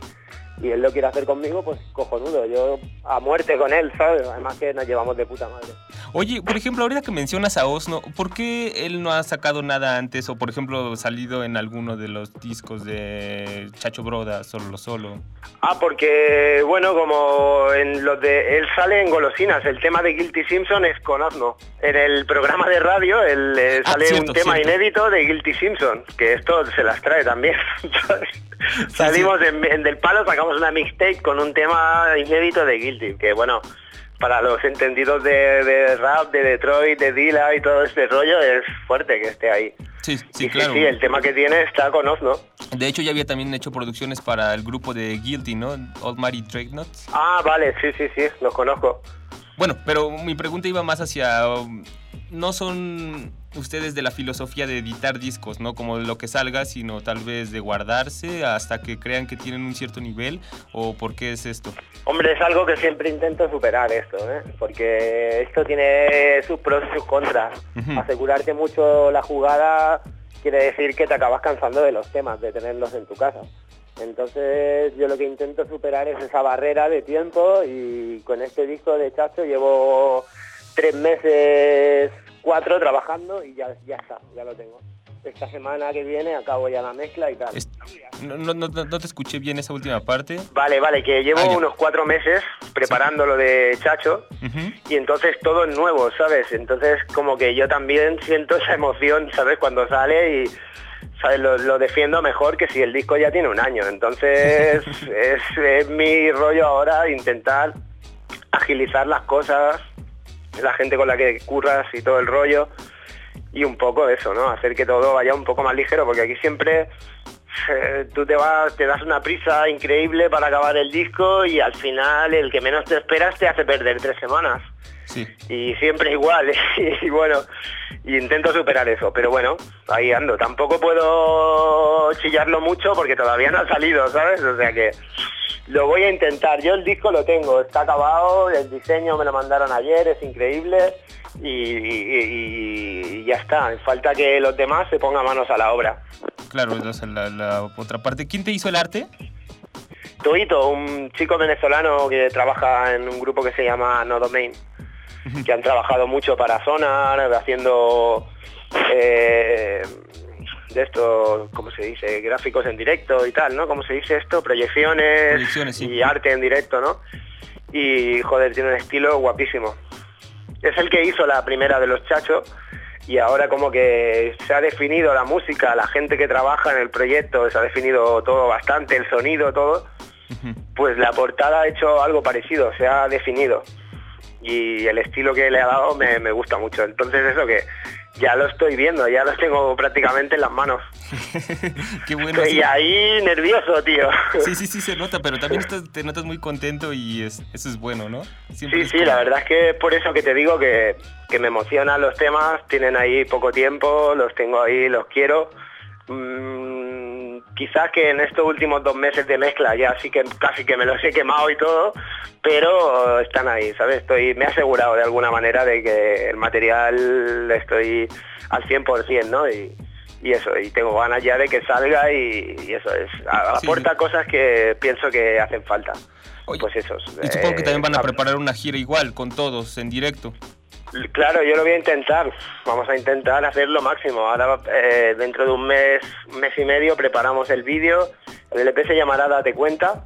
y él lo quiere hacer conmigo, pues cojonudo, yo a muerte con él, ¿sabes? Además que nos llevamos de puta madre. Oye, por ejemplo, ahorita que mencionas a Osno, ¿por qué él no ha sacado nada antes o, por ejemplo, salido en alguno de los discos de Chacho Broda, solo solo? Ah, porque, bueno, como en los de... Él sale en Golosinas, el tema de Guilty Simpson es con Osno. En el programa de radio él, eh, Ah, sale cierto, un tema cierto. inédito de Guilty Simpson, que esto se las trae también. *laughs* Salimos En, en Del Palo, sacamos una mixtape con un tema inédito de Guilty, que bueno, para los entendidos de, de rap, de Detroit, de Dilla y todo este rollo, es fuerte que esté ahí. Sí, sí, Y claro. sí, el tema que tiene está con Osno. De hecho, ya había también hecho producciones para el grupo de Guilty, ¿no? Old Mary Dreadnoughts. Ah, vale, sí, sí, sí, los conozco. Bueno, pero mi pregunta iba más hacia... um, no son ustedes de la filosofía de editar discos, ¿no? Como de lo que salga, sino tal vez de guardarse hasta que crean que tienen un cierto nivel, o por qué es esto. Hombre, es algo que siempre intento superar esto, ¿eh? porque esto tiene sus pros y sus contras. Asegurarte mucho la jugada quiere decir que te acabas cansando de los temas, de tenerlos en tu casa. Entonces yo lo que intento superar es esa barrera de tiempo y con este disco de Chacho llevo tres meses, cuatro trabajando y ya, ya está, ya lo tengo. Esta semana que viene acabo ya la mezcla y tal. No, no, no, no te escuché bien esa última parte. Vale, vale, que llevo Ah, unos cuatro meses preparando lo de Chacho y entonces todo es nuevo, ¿sabes? Entonces como que yo también siento esa emoción, ¿sabes? Cuando sale y ¿sabes? Lo, lo defiendo mejor que si el disco ya tiene un año. Entonces *laughs* es, es mi rollo ahora intentar agilizar las cosas, la gente con la que curras y todo el rollo y un poco eso, ¿no? Hacer que todo vaya un poco más ligero porque aquí siempre eh, tú te vas, te das una prisa increíble para acabar el disco y al final el que menos te esperas te hace perder tres semanas. Sí. Y siempre igual, *laughs* y bueno, y intento superar eso, pero bueno, ahí ando. Tampoco puedo chillarlo mucho porque todavía no ha salido, ¿sabes? O sea que lo voy a intentar. Yo el disco lo tengo, está acabado, el diseño me lo mandaron ayer, es increíble y, y- y ya está. Falta que los demás se pongan manos a la obra. Claro, la, la otra parte. ¿Quién te hizo el arte? Tuito, un chico venezolano que trabaja en un grupo que se llama No Domain, que han trabajado mucho para Sonar, haciendo eh, de esto, ¿cómo se dice? Gráficos en directo y tal, ¿no? ¿Cómo se dice esto? Proyecciones, Proyecciones, sí. y arte en directo, ¿no? Y joder, tiene un estilo guapísimo. Es el que hizo la primera de los chachos y ahora como que se ha definido la música, la gente que trabaja en el proyecto, se ha definido todo bastante, el sonido, todo. Pues la portada ha hecho algo parecido, se ha definido. Y el estilo que le ha dado me, me gusta mucho. Entonces eso que ya lo estoy viendo, ya lo tengo prácticamente en las manos. *laughs* Qué bueno. Estoy sí. ahí nervioso, tío. Sí, sí, sí, se nota, pero también estás- te notas muy contento y es- eso es bueno, ¿no? Siempre Sí, sí, como- la verdad es que es por eso que te digo que, que me emocionan los temas, tienen ahí poco tiempo, los tengo ahí, los quiero. Mm, quizás que en estos últimos dos meses de mezcla ya sí que casi que me los he quemado y todo, pero están ahí, ¿sabes? Estoy, me he asegurado de alguna manera de que el material estoy al 100%, ¿no? Y, y eso, y tengo ganas ya de que salga y, y eso es. Aporta cosas que pienso que hacen falta. pues eso. Y supongo que también van a eh, preparar una gira igual, con todos, en directo. Claro, yo lo voy a intentar. Vamos a intentar hacer lo máximo. Ahora, eh, dentro de un mes, un mes y medio, preparamos el vídeo. El LP se llamará Date Cuenta.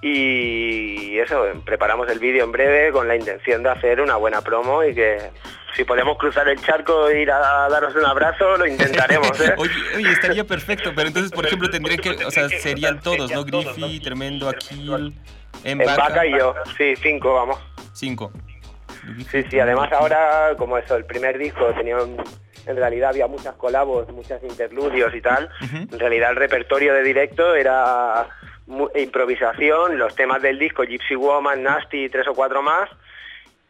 Y eso, preparamos el vídeo en breve con la intención de hacer una buena promo y que si podemos cruzar el charco e ir a daros un abrazo, lo intentaremos. ¿eh? *laughs* Oye, oye, estaría perfecto, pero entonces, por ejemplo, tendría que, o sea, serían todos, ¿no? Griffy, Tremendo, Aquil, En Vaca y yo, sí, cinco, vamos. Cinco. Sí, sí, además ahora, como eso, el primer disco tenía un- en realidad había muchas colabos, muchas interludios y tal. En realidad el repertorio de directo era improvisación, los temas del disco Gypsy Woman, Nasty tres o cuatro más,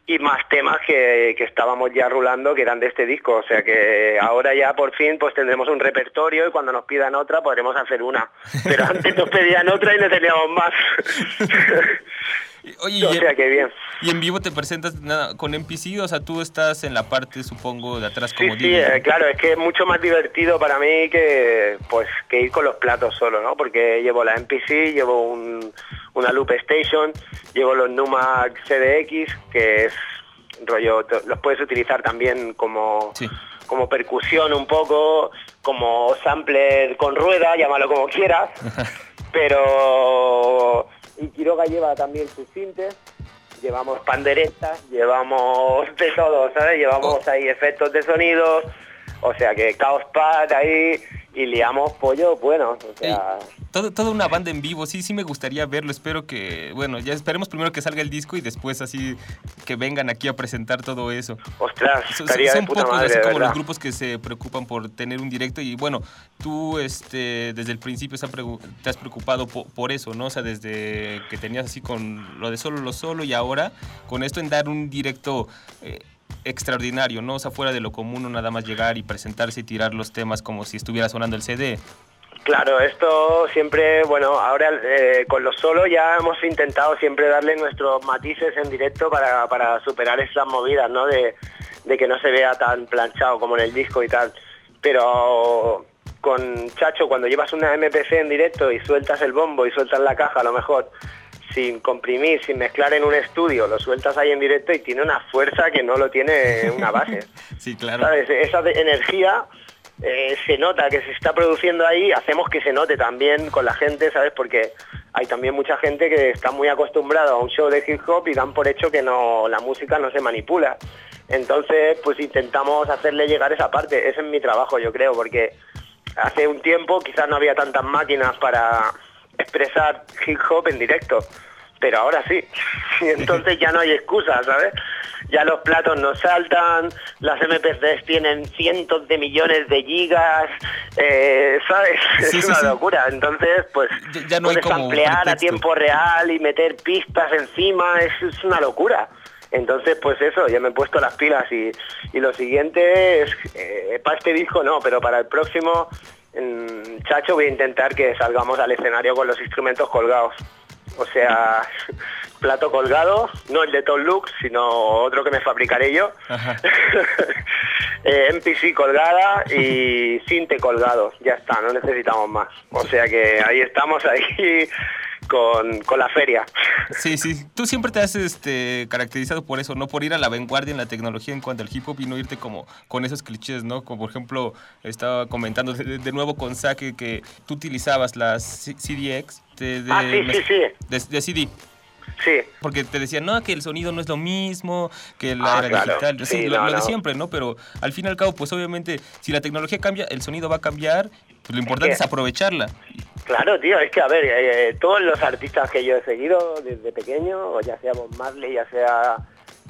y más temas que, que estábamos ya rulando que eran de este disco. O sea que ahora ya por fin pues tendremos un repertorio y cuando nos pidan otra podremos hacer una. Pero antes nos pedían otra y no teníamos más. *laughs* Oye, o y, que bien. y en vivo te presentas nada, con NPC, o sea, tú estás en la parte, supongo, de atrás Sí, como sí, DJ. eh, claro, es que es mucho más divertido para mí que pues que ir con los platos solo, ¿no? Porque llevo la MPC, llevo un- una Loop Station, llevo los Numax CDX, que es rollo, los puedes utilizar también como, como percusión un poco, como sampler con rueda, llámalo como quieras, pero y Quiroga lleva también sus sintes, llevamos panderetas, llevamos de todo, ¿sabes? Llevamos ahí efectos de sonido, o sea que Chaos Pad ahí y liamos pollo, bueno, o sea... Todo, toda una banda en vivo, sí, sí me gustaría verlo. Espero que, bueno, ya esperemos primero que salga el disco y después así que vengan aquí a presentar todo eso. Ostras, Son, de son puta pocos madre, así como los grupos que se preocupan por tener un directo y bueno, tú este, desde el principio te has preocupado po- por eso, ¿no? O sea, desde que tenías así con lo de solo lo solo y ahora con esto en dar un directo eh, extraordinario, ¿no? O sea, fuera de lo común, nada más llegar y presentarse y tirar los temas como si estuviera sonando el CD. Claro, esto siempre, bueno, ahora eh, con lo solo ya hemos intentado siempre darle nuestros matices en directo para, para superar esas movidas, ¿no? De, de que no se vea tan planchado como en el disco y tal. Pero con Chacho, cuando llevas una MPC en directo y sueltas el bombo y sueltas la caja, a lo mejor sin comprimir, sin mezclar en un estudio, lo sueltas ahí en directo y tiene una fuerza que no lo tiene una base. *laughs* Sí, claro. ¿sabes? Esa energía eh, se nota que se está produciendo ahí, hacemos que se note también con la gente, ¿sabes? Porque hay también mucha gente que está muy acostumbrada a un show de hip hop y dan por hecho que no la música no se manipula. Entonces, pues intentamos hacerle llegar esa parte. Ese es mi trabajo, yo creo, porque hace un tiempo quizás no había tantas máquinas para expresar hip hop en directo, pero ahora sí. *laughs* Y entonces ya no hay excusa, ¿sabes? ya los platos no saltan, las MP3 tienen cientos de millones de gigas, eh, ¿sabes? *laughs* Sí, es sí, una sí. locura. Entonces, pues ya no puedes ampliar a tiempo real y meter pistas encima, es, es una locura. Entonces, pues eso, ya me he puesto las pilas y, y lo siguiente es, eh, para este disco no, pero para el próximo, Chacho, voy a intentar que salgamos al escenario con los instrumentos colgados. O sea, *laughs* plato colgado, no el de Tom Lux, sino otro que me fabricaré yo. *laughs* Eh, MPC colgada y *laughs* Sinte colgado. Ya está, no necesitamos más. O sea que ahí estamos, ahí con, con la feria. Sí, sí. Tú siempre te has este, caracterizado por eso, ¿no? Por ir a la vanguardia en la tecnología en cuanto al hip hop y no irte como con esos clichés, ¿no? Como por ejemplo, estaba comentando de, de nuevo con Sake que tú utilizabas las C- CDX de, de, Ah, sí, sí, sí. de- de CD. Sí. Porque te decían, no, que el sonido no es lo mismo, que la Ah, era claro. digital. Sí, Sí, lo, no, lo de no. siempre, ¿no? Pero al fin y al cabo, pues obviamente, si la tecnología cambia, el sonido va a cambiar. Lo importante que- es aprovecharla. Claro, tío, es que a ver, eh, todos los artistas que yo he seguido desde pequeño, o ya sea Bob Marley, ya sea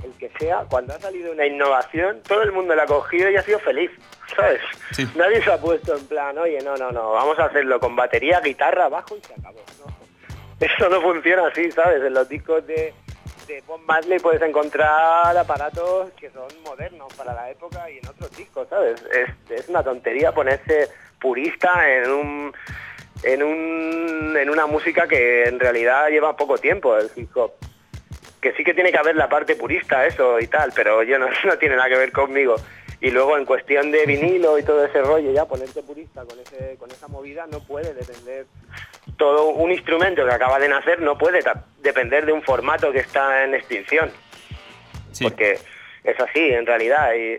el que sea, cuando ha salido una innovación, todo el mundo la ha cogido y ha sido feliz, ¿sabes? Sí. Nadie se ha puesto en plan, oye, no, no, no, vamos a hacerlo con batería, guitarra, bajo y se acabó. ¿no? *laughs* Eso no funciona así, ¿sabes? En los discos de, de Bob Marley puedes encontrar aparatos que son modernos para la época y en otros discos, ¿sabes? Es, es una tontería ponerse purista en un en un en una música que en realidad lleva poco tiempo el hip hop. Que sí que tiene que haber la parte purista, eso y tal, pero yo no, *laughs* no tiene nada que ver conmigo. Y luego en cuestión de vinilo y todo ese rollo, ya ponerte purista con ese con esa movida no puede depender todo un instrumento que acaba de nacer no puede depender de un formato que está en extinción. Porque es así, en realidad. Y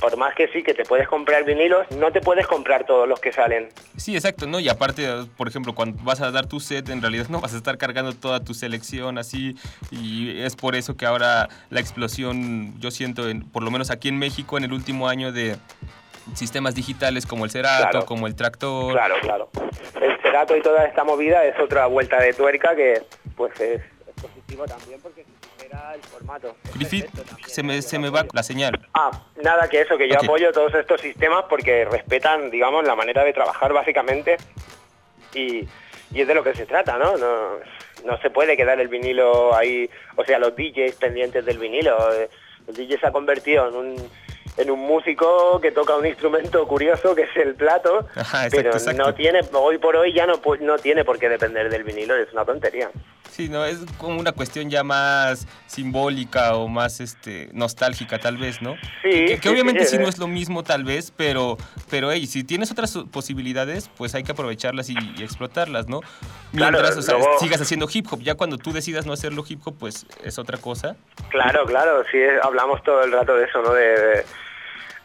por más que sí que te puedes comprar vinilos, no te puedes comprar todos los que salen. Sí, exacto, ¿no? Y aparte, por ejemplo, cuando vas a dar tu set, en realidad no vas a estar cargando toda tu selección así. Y es por eso que ahora la explosión, yo siento, en- por lo menos aquí en México, en el último año de sistemas digitales como el Cerato, Claro. como el Tractor. Claro, claro. El cerato y toda esta movida es otra vuelta de tuerca que pues es, es positivo también porque el formato. Griffith, se me, se me va la señal. Ah, nada que eso, que yo apoyo todos estos sistemas porque respetan, digamos, la manera de trabajar básicamente y, y es de lo que se trata, ¿no? ¿no? No se puede quedar el vinilo ahí, o sea, los DJs pendientes del vinilo. eh, El DJ se ha convertido en un, en un músico que toca un instrumento curioso que es el plato, Ajá, exacto, pero exacto. no tiene, hoy por hoy ya no, no tiene por qué depender del vinilo, es una tontería. Sí, no, es como una cuestión ya más simbólica o más este nostálgica tal vez, ¿no? Sí, que, obviamente sí, sí, eh. no es lo mismo tal vez, pero pero hey, si tienes otras posibilidades, pues hay que aprovecharlas y, y explotarlas, ¿no? Claro, Mientras o sea, luego- sigas haciendo hip hop, ya cuando tú decidas no hacerlo hip hop, pues es otra cosa. Claro, claro, sí, es- hablamos todo el rato de eso, ¿no? De, de-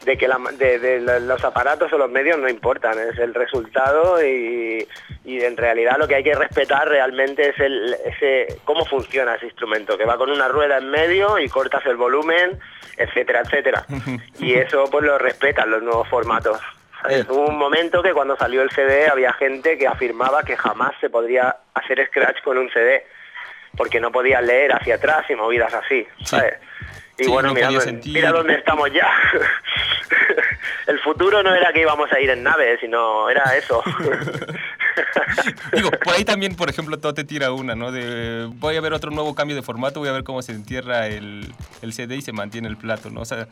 de que la- de, de la- los aparatos o los medios no importan, es el resultado y, y en realidad lo que hay que respetar realmente es el, ese cómo funciona ese instrumento, que va con una rueda en medio y cortas el volumen, etcétera, etcétera. *laughs* Y eso pues lo respetan los nuevos formatos. ¿sabes? Hubo un momento que cuando salió el CD había gente que afirmaba que jamás se podría hacer scratch con un CD porque no podías leer hacia atrás y movidas así, ¿sabes? Y Sí, bueno, no mira, mira dónde estamos ya. *laughs* el futuro no era que íbamos a ir en nave, sino era eso. *laughs* Digo, por ahí también, por ejemplo, todo te tira una, ¿no? De voy a ver otro nuevo cambio de formato, voy a ver cómo se entierra el, el CD y se mantiene el plato, ¿no? O sea,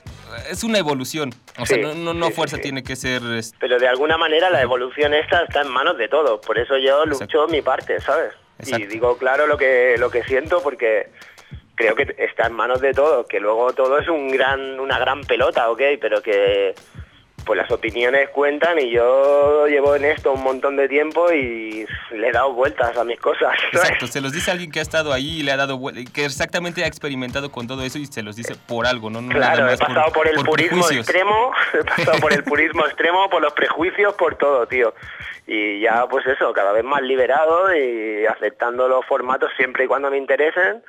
es una evolución. O sea, Sí, no, no, no sí, fuerza sí. tiene que ser este, Pero de alguna manera la evolución esta está en manos de todos, por eso yo lucho mi parte, ¿sabes? Y Exacto. digo claro lo que lo que siento porque creo que está en manos de todos, que luego todo es un gran una gran pelota, ¿ok? Pero que pues las opiniones cuentan y yo llevo en esto un montón de tiempo y le he dado vueltas a mis cosas. ¿sabes? Exacto, se los dice alguien que ha estado ahí y le ha dado que exactamente ha experimentado con todo eso y se los dice por algo, ¿no? No Claro, he pasado por, el purismo prejuicios. extremo, *laughs* he pasado por el purismo extremo, por los prejuicios, por todo, tío. Y ya, pues eso, cada vez más liberado y aceptando los formatos siempre y cuando me interesen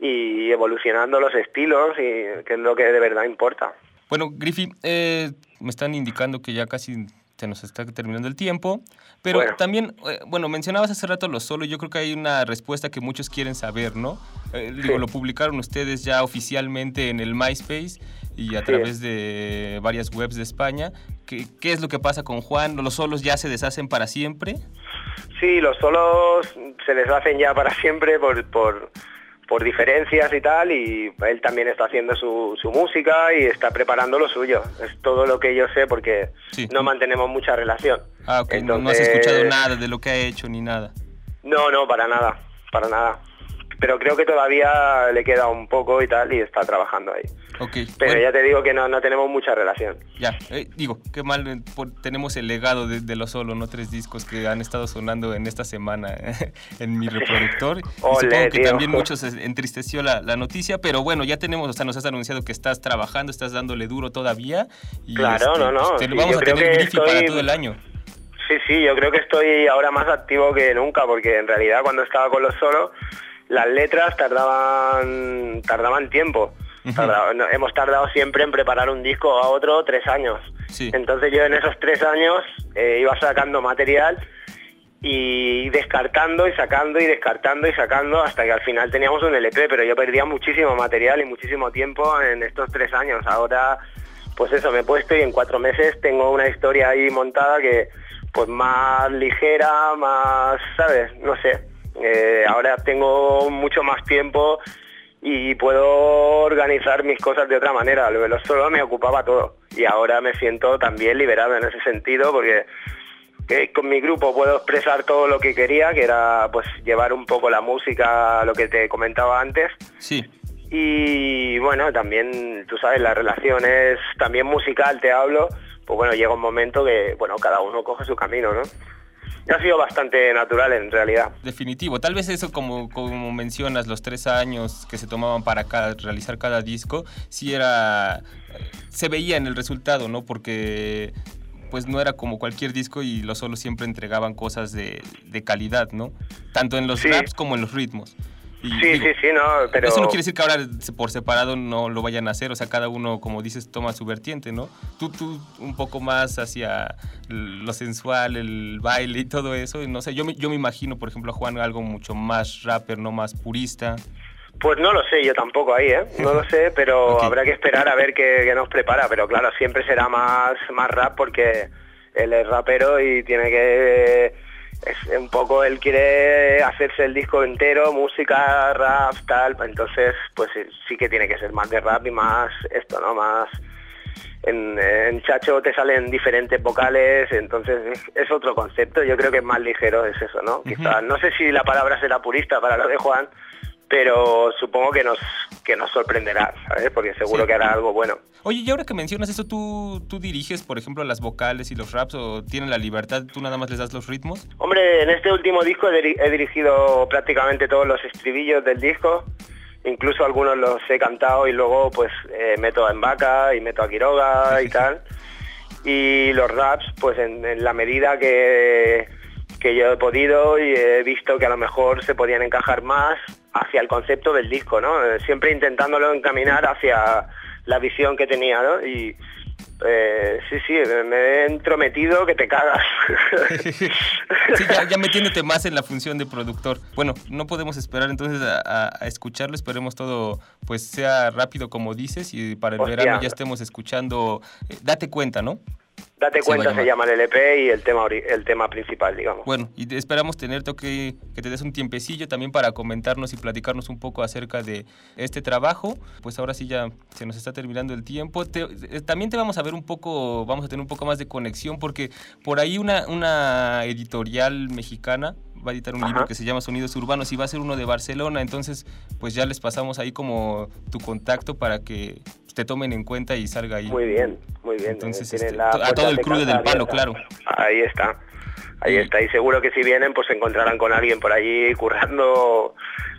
y evolucionando los estilos, y que es lo que de verdad importa. Bueno, Griffy, eh, me están indicando que ya casi se nos está terminando el tiempo. Pero Bueno. también, eh, bueno, mencionabas hace rato lo solo. Yo creo que hay una respuesta que muchos quieren saber, ¿no? Eh, digo, lo publicaron ustedes ya oficialmente en el MySpace y a Sí. través de varias webs de España. ¿Qué, ¿Qué es lo que pasa con Juan? ¿Los solos ya se deshacen para siempre? Sí, los solos se les hacen ya para siempre por, por, por diferencias y tal, y él también está haciendo su, su música y está preparando lo suyo. Es todo lo que yo sé porque no mantenemos mucha relación. Ah, ok, no- no has Entonces- escuchado nada de lo que ha hecho ni nada. No, no, para nada, para nada. Pero creo que todavía le queda un poco y tal, y está trabajando ahí. Ok, Pero bueno, ya te digo que no, no tenemos mucha relación. ya, eh, digo, qué mal, eh, por- tenemos el legado de, de los solo, ¿no? Tres discos que han estado sonando en esta semana *laughs* en mi reproductor. Y Ole, supongo que tío. también muchos *laughs* entristeció la, la noticia, pero bueno, ya tenemos, o sea, nos has anunciado que estás trabajando, estás dándole duro todavía. Y Claro, este, no, no, pues, te- sí, vamos a tener Griffy para estoy- todo el año. Sí, sí, yo creo que estoy ahora más activo que nunca, porque en realidad cuando estaba con los solos, las letras tardaban, tardaban tiempo. No, hemos tardado siempre en preparar un disco a otro tres años. Entonces yo en esos tres años eh, iba sacando material y descartando y sacando y descartando y sacando hasta que al final teníamos un LP, pero yo perdía muchísimo material y muchísimo tiempo en estos tres años. Ahora, pues eso, me he puesto y en cuatro meses tengo una historia ahí montada que pues más ligera, más, ¿sabes? No sé. Eh, ahora tengo mucho más tiempo y puedo organizar mis cosas de otra manera. Lo solo me ocupaba todo y ahora me siento también liberado en ese sentido porque que con mi grupo puedo expresar todo lo que quería, que era pues llevar un poco la música, lo que te comentaba antes. Sí. Y bueno, también, tú sabes, las relaciones, también musical te hablo, pues bueno, llega un momento que, bueno, cada uno coge su camino, ¿no? Ha sido bastante natural en realidad. Definitivo. Tal vez eso, como, como mencionas, los tres años que se tomaban para cada- realizar cada disco, sí era. Se veía en el resultado, ¿no? Porque pues no era como cualquier disco y los solos siempre entregaban cosas de, de calidad, ¿no? Tanto en los Sí. raps como en los ritmos. Y Sí, digo, sí, sí, no, pero... Eso no quiere decir que ahora por separado no lo vayan a hacer, o sea, cada uno, como dices, toma su vertiente, ¿no? Tú, tú un poco más hacia lo sensual, el baile y todo eso, y no sé, yo me, yo me imagino, por ejemplo, a Juan algo mucho más rapper, no más purista. Pues no lo sé, yo tampoco ahí, ¿eh? No lo sé, pero *laughs* habrá que esperar a ver qué, qué nos prepara. Pero claro, siempre será más, más rap porque él es rapero y tiene que... Es un poco, él quiere hacerse el disco entero, música, rap, tal. Entonces, pues sí- que tiene que ser más de rap y más esto, ¿no? Más... En, en Chacho te salen diferentes vocales, entonces es, es otro concepto. Yo creo que es más ligero, es eso, ¿no? Quizás, no sé si la palabra será purista para lo de Juan, pero supongo que nos que nos sorprenderá, ¿sabes? Porque seguro Sí. que hará algo bueno. Oye, y ahora que mencionas eso, ¿tú, ¿tú diriges, por ejemplo, las vocales y los raps o tienen la libertad, tú nada más les das los ritmos? Hombre, en este último disco he, diri- he dirigido prácticamente todos los estribillos del disco, incluso algunos los he cantado y luego pues eh, meto a Embaca y meto a Quiroga y *laughs* tal. Y los raps, pues en, en la medida que, que yo he podido y he visto que a lo mejor se podían encajar más hacia el concepto del disco, ¿no? Eh, Siempre intentándolo encaminar hacia la visión que tenía, ¿no? Y eh, sí, sí, me he entrometido que te cagas. *laughs* Sí, ya, ya metiéndote más en la función de productor. Bueno, no podemos esperar entonces a, a- a escucharlo, esperemos todo pues sea rápido como dices y para el Hostia. verano ya estemos escuchando, eh, date cuenta, ¿no? Date Se cuenta, se llama el LP y el tema, el tema principal, digamos. Bueno, y te- esperamos tenerte que, que te des un tiempecillo también para comentarnos y platicarnos un poco acerca de este trabajo. Pues ahora sí ya se nos está terminando el tiempo. Te- eh, también te vamos a ver un poco, vamos a tener un poco más de conexión porque por ahí una, una editorial mexicana va a editar un libro que se llama Sonidos Urbanos y va a ser uno de Barcelona. Entonces, pues ya les pasamos ahí como tu contacto para que te tomen en cuenta y salga ahí. Muy bien, muy bien. Entonces, este, a todo el casa del palo, abierta. claro. Ahí está, ahí está. Y seguro que si vienen, pues se encontrarán con alguien por allí currando.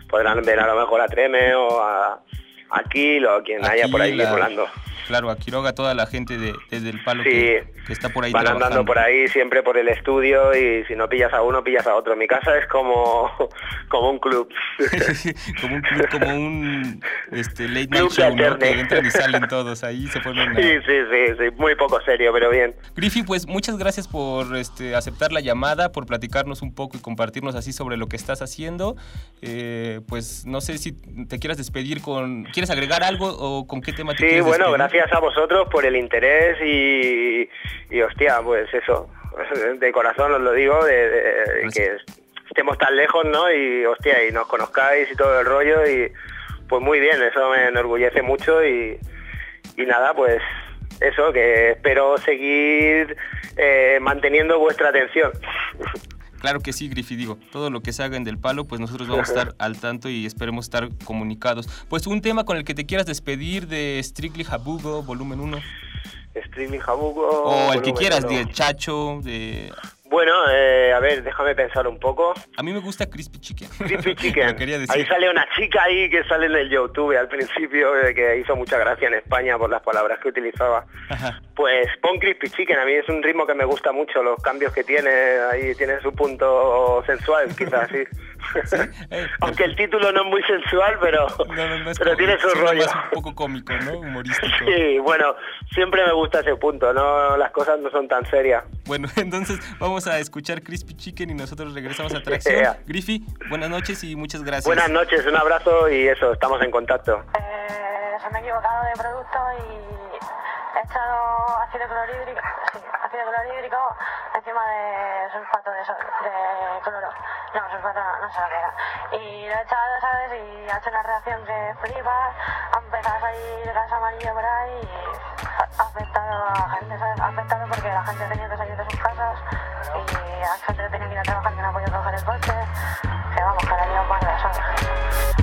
Podrán ver a lo mejor a Treme o a, Aquilo, quien haya por ahí volando. Claro, a Quiroga, toda la gente de, desde el palo Sí. que, que está por ahí Van trabajando. andando por ahí siempre por el estudio y si no pillas a uno, pillas a otro. Mi casa es como, *laughs* como un club. *laughs* como un club, como un este, late Club night de show. Que entran y salen todos ahí, se forman una... Sí, sí, sí, sí, muy poco serio, pero bien. Griffy, pues muchas gracias por este, aceptar la llamada, por platicarnos un poco y compartirnos así sobre lo que estás haciendo. Eh, pues no sé si te quieras despedir con... ¿Quieres agregar algo o con qué tema te Sí, bueno, despedir? gracias a vosotros por el interés y, y hostia, pues eso, *laughs* de corazón os lo digo, de, de- que estemos tan lejos, ¿no? Y hostia, y nos conozcáis y todo el rollo y pues muy bien, eso me enorgullece mucho y, y nada, pues eso, que espero seguir eh, manteniendo vuestra atención. *laughs* Claro que sí, Griffy, digo, todo lo que se haga en Del Palo, pues nosotros vamos a estar *laughs* al tanto y esperemos estar comunicados. Pues un tema con el que te quieras despedir de Strictly Jabugo, volumen 1. Streaming Jabugo. O el que quieras, uno. de Chacho, de... Bueno, eh, a ver, déjame pensar un poco. A mí me gusta Crispy Chicken. Crispy *laughs* Chicken. Quería decir. Ahí sale una chica ahí que sale en el YouTube al principio eh, que hizo mucha gracia en España por las palabras que utilizaba. Ajá. Pues pon Crispy Chicken, a mí es un ritmo que me gusta mucho, los cambios que tiene, ahí tiene su punto sensual quizás, *laughs* sí. *laughs* Aunque el título no es muy sensual, pero, pero tiene su rollo. más un poco cómico, ¿no? Humorístico. *laughs* Sí, bueno, siempre me gusta ese punto, no las cosas no son tan serias. Bueno, *laughs* entonces vamos a escuchar Crispy Chicken y nosotros regresamos a Atracción. Yeah. Griffy, buenas noches y muchas gracias. Buenas noches, un abrazo y eso, estamos en contacto. Se me ha equivocado de producto y he echado ácido clorhídrico, sí, ácido clorhídrico encima de sulfato de, de cloro. No, sulfato no, no sé lo que. Y lo he echado, ¿sabes? Y ha hecho una reacción que flipas, ha empezado a salir gas amarillo por ahí y ha ha afectado a gente. Ha afectado porque la gente tenía que salir de sus casas y la gente tenía que ir a trabajar que no ha podido coger el coche. Que vamos, que la he liado parda, ¿sabes?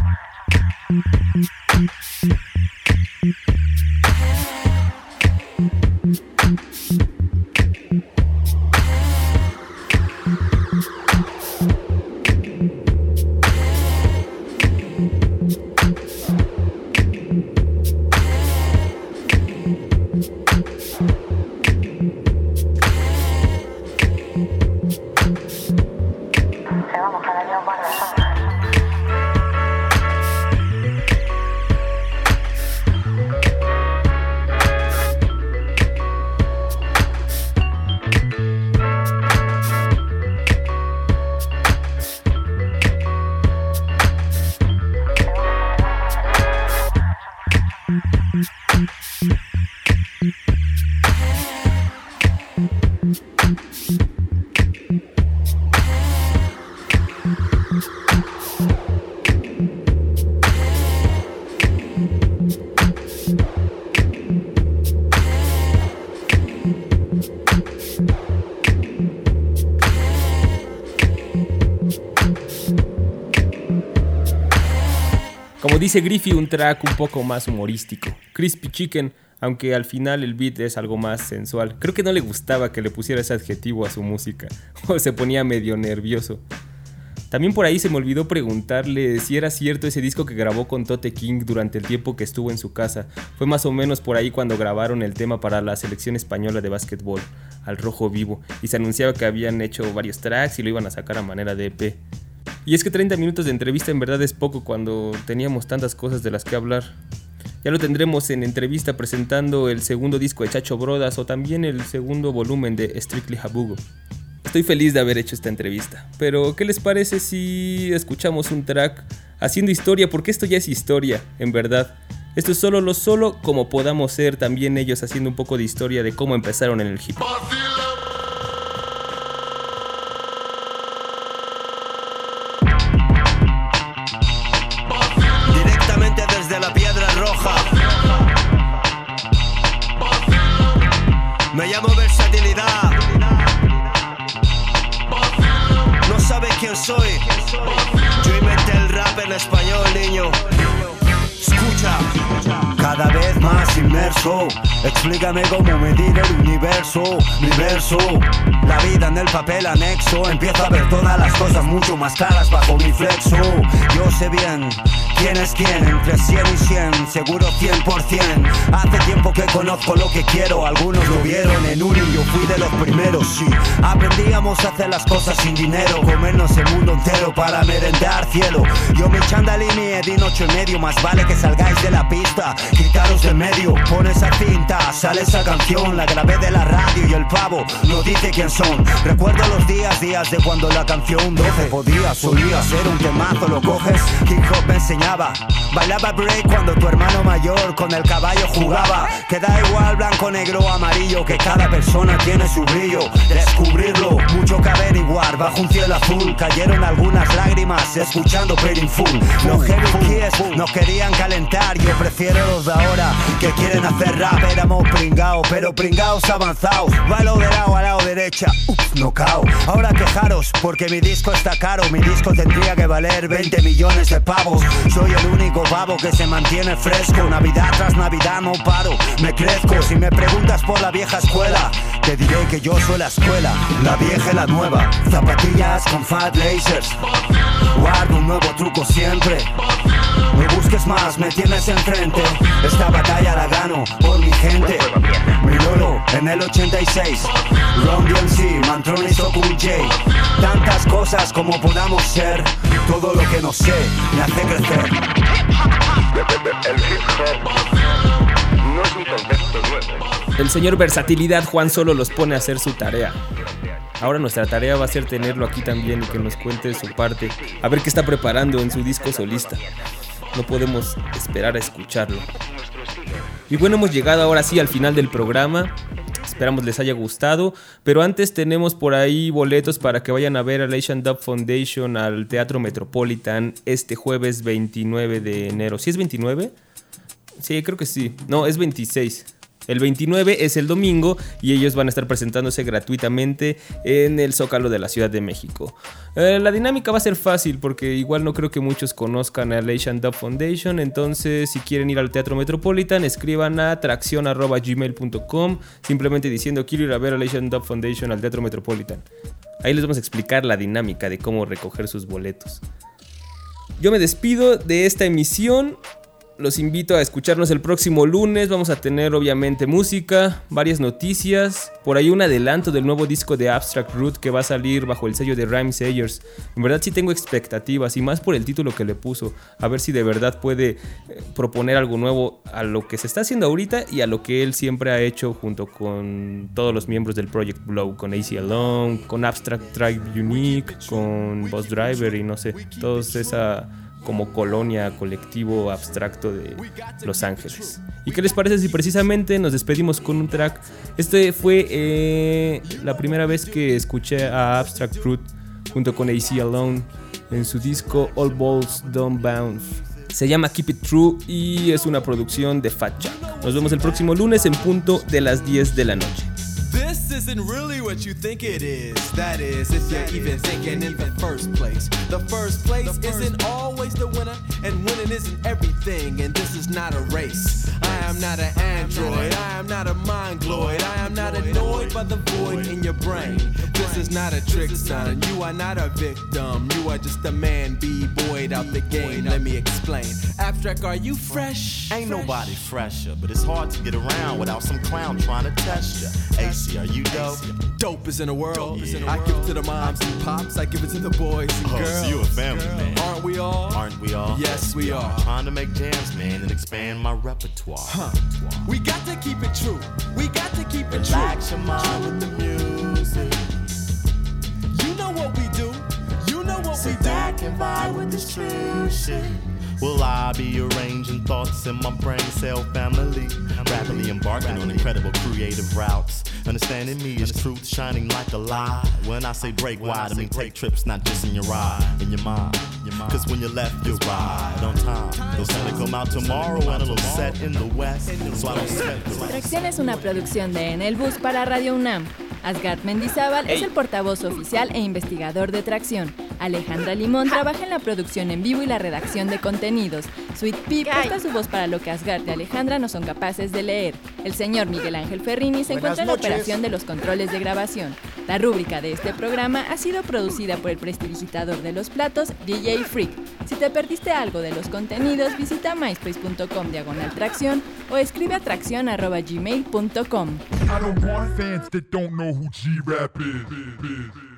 Thank you. Dice Griffy, un track un poco más humorístico. Crispy Chicken, aunque al final el beat es algo más sensual. Creo que no le gustaba que le pusiera ese adjetivo a su música, *laughs* o se ponía medio nervioso. También por ahí se me olvidó preguntarle si era cierto ese disco que grabó con Tote King durante el tiempo que estuvo en su casa. Fue más o menos por ahí cuando grabaron el tema para la selección española de básquetbol, al rojo vivo, y se anunciaba que habían hecho varios tracks y lo iban a sacar a manera de EP. Y es que 30 minutos de entrevista en verdad es poco cuando teníamos tantas cosas de las que hablar. Ya lo tendremos en entrevista presentando el segundo disco de Chacho Brodas o también el segundo volumen de Strictly Jabugo. Estoy feliz de haber hecho esta entrevista, pero ¿qué les parece si escuchamos un track haciendo historia? Porque esto ya es historia, en verdad. Esto es solo lo solo como podamos ser también ellos haciendo un poco de historia de cómo empezaron en el hip hop. Explícame cómo medir el universo, mi verso. La vida en el papel anexo. Empiezo a ver todas las cosas mucho más claras bajo mi flexo. Yo sé bien quién es quién, entre 100 y 100, seguro 100%. Hace tiempo que conozco lo que quiero, algunos lo vieron en uni, yo fui de los primeros, sí. Aprendíamos a hacer las cosas sin dinero, comernos el mundo entero para merendar cielo. Yo mi mi Edin ocho y medio, más vale que salgáis de la pista, quitaros del medio. Pon esa cinta, sale esa canción, la grabé de la radio y el pavo no dice quién son. Recuerdo los días, días de cuando la canción 12 podía, solía ser un temazo, lo coges, hip hop me Bailaba break cuando tu hermano mayor con el caballo jugaba. Que da igual blanco, negro amarillo, que cada persona tiene su brillo. Descubrirlo, mucho que averiguar. Bajo un cielo azul cayeron algunas lágrimas escuchando Pretty Full. Los heavy kids nos querían calentar. Yo prefiero los de ahora que quieren hacer rap. Éramos pringados, pero pringados avanzados. Bailo de lado a lado derecha, ups, knockout. Ahora quejaros porque mi disco está caro. Mi disco tendría que valer 20 millones de pavos. Soy el único babo que se mantiene fresco. Navidad tras Navidad no paro, me crezco. Si me preguntas por la vieja escuela, te diré que yo soy la escuela, la vieja y la nueva. Zapatillas con fat lasers. Guardo un nuevo truco siempre. Me busques más, me tienes enfrente. Esta batalla la gano por mi gente. Mi lolo en el 86. Ron DMC, Mantronis o J. Como podamos ser. Todo lo que no sé me hace crecer. El señor Versatilidad Juan solo los pone a hacer su tarea. Ahora nuestra tarea va a ser tenerlo aquí también y que nos cuente su parte. A ver qué está preparando en su disco solista. No podemos esperar a escucharlo. Y bueno, hemos llegado ahora sí al final del programa. Esperamos les haya gustado. Pero antes tenemos por ahí boletos para que vayan a ver al Asian Dub Foundation al Teatro Metropolitan este jueves 29 de enero. ¿Sí es 29? Sí, creo que sí. No, es 26. El 29 es el domingo y ellos van a estar presentándose gratuitamente en el Zócalo de la Ciudad de México. Eh, la dinámica va a ser fácil porque igual no creo que muchos conozcan al Asian Dub Foundation. Entonces, si quieren ir al Teatro Metropolitan, escriban a traccion.gmail.com simplemente diciendo quiero ir a ver al Asian Dub Foundation al Teatro Metropolitan. Ahí les vamos a explicar la dinámica de cómo recoger sus boletos. Yo me despido de esta emisión. Los invito a escucharnos el próximo lunes. Vamos a tener obviamente música, varias noticias, por ahí un adelanto del nuevo disco de Abstract Root que va a salir bajo el sello de Rhyme Sayers. En verdad sí tengo expectativas y más por el título que le puso. A ver si de verdad puede eh, proponer algo nuevo a lo que se está haciendo ahorita y a lo que él siempre ha hecho junto con todos los miembros del Project Blow, con AC Alone, con Abstract Tribe Unique, con Boss Driver y no sé, todos esa como colonia, colectivo abstracto de Los Ángeles. ¿Y qué les parece si precisamente nos despedimos con un track? Este fue eh, la primera vez que escuché a Abstract Fruit junto con AC Alone en su disco All Balls Don't Bounce. Se llama Keep It True y es una producción de Fat Jack. Nos vemos el próximo lunes en punto de las 10 de la noche. This isn't really what you think it is. That is, if you're even thinking in the first place. The first place isn't always the winner, and winning isn't everything, and this is not a race. I am not an android, I am not a mongoloid, I am not annoyed by the void in your brain. This is not a trick, son. You are not a victim, you are just a man b-boyed out the game. Let me explain. Abstract, are you fresh? Ain't nobody fresher, but it's hard to get around without some clown trying to test ya. AC, are you dope? Dope is in the world. I give it to the moms and pops. I give it to the boys and Oh, girls. so you a family man. Aren't we all? Aren't we all? Yes, we are. Trying to make jams, man, and expand my repertoire. Huh. We got to keep it true. We got to keep it Relax true. your mind with the music. You know what we do. You know what Sit we back and vibe with this true shit. Will I be arranging thoughts in my brain cell family? Rapidly embarking on incredible creative routes. Understanding me is truth shining like a lie. When I say break wide, I mean take trips not just in your ride, in your mind. Cause when you left, you're right on time. Those gonna come out tomorrow and it'll set in the west. So I don't sweat the Tracción es una producción de En el Bus para Radio UNAM. Asgard Mendizábal es el portavoz oficial e investigador de Tracción. Alejandra Limón trabaja en la producción en vivo y la redacción de contenidos. Sweet Pea presta su voz para lo que Asgard y Alejandra no son capaces de leer. El señor Miguel Ángel Ferrini se Buenas encuentra en la operación de los controles de grabación. La rúbrica de este programa ha sido producida por el prestidigitador de los platos, DJ Freak. Si te perdiste algo de los contenidos, visita myspace.com diagonal tracción o escribe a tracción.gmail.com. I don't who G Rap is.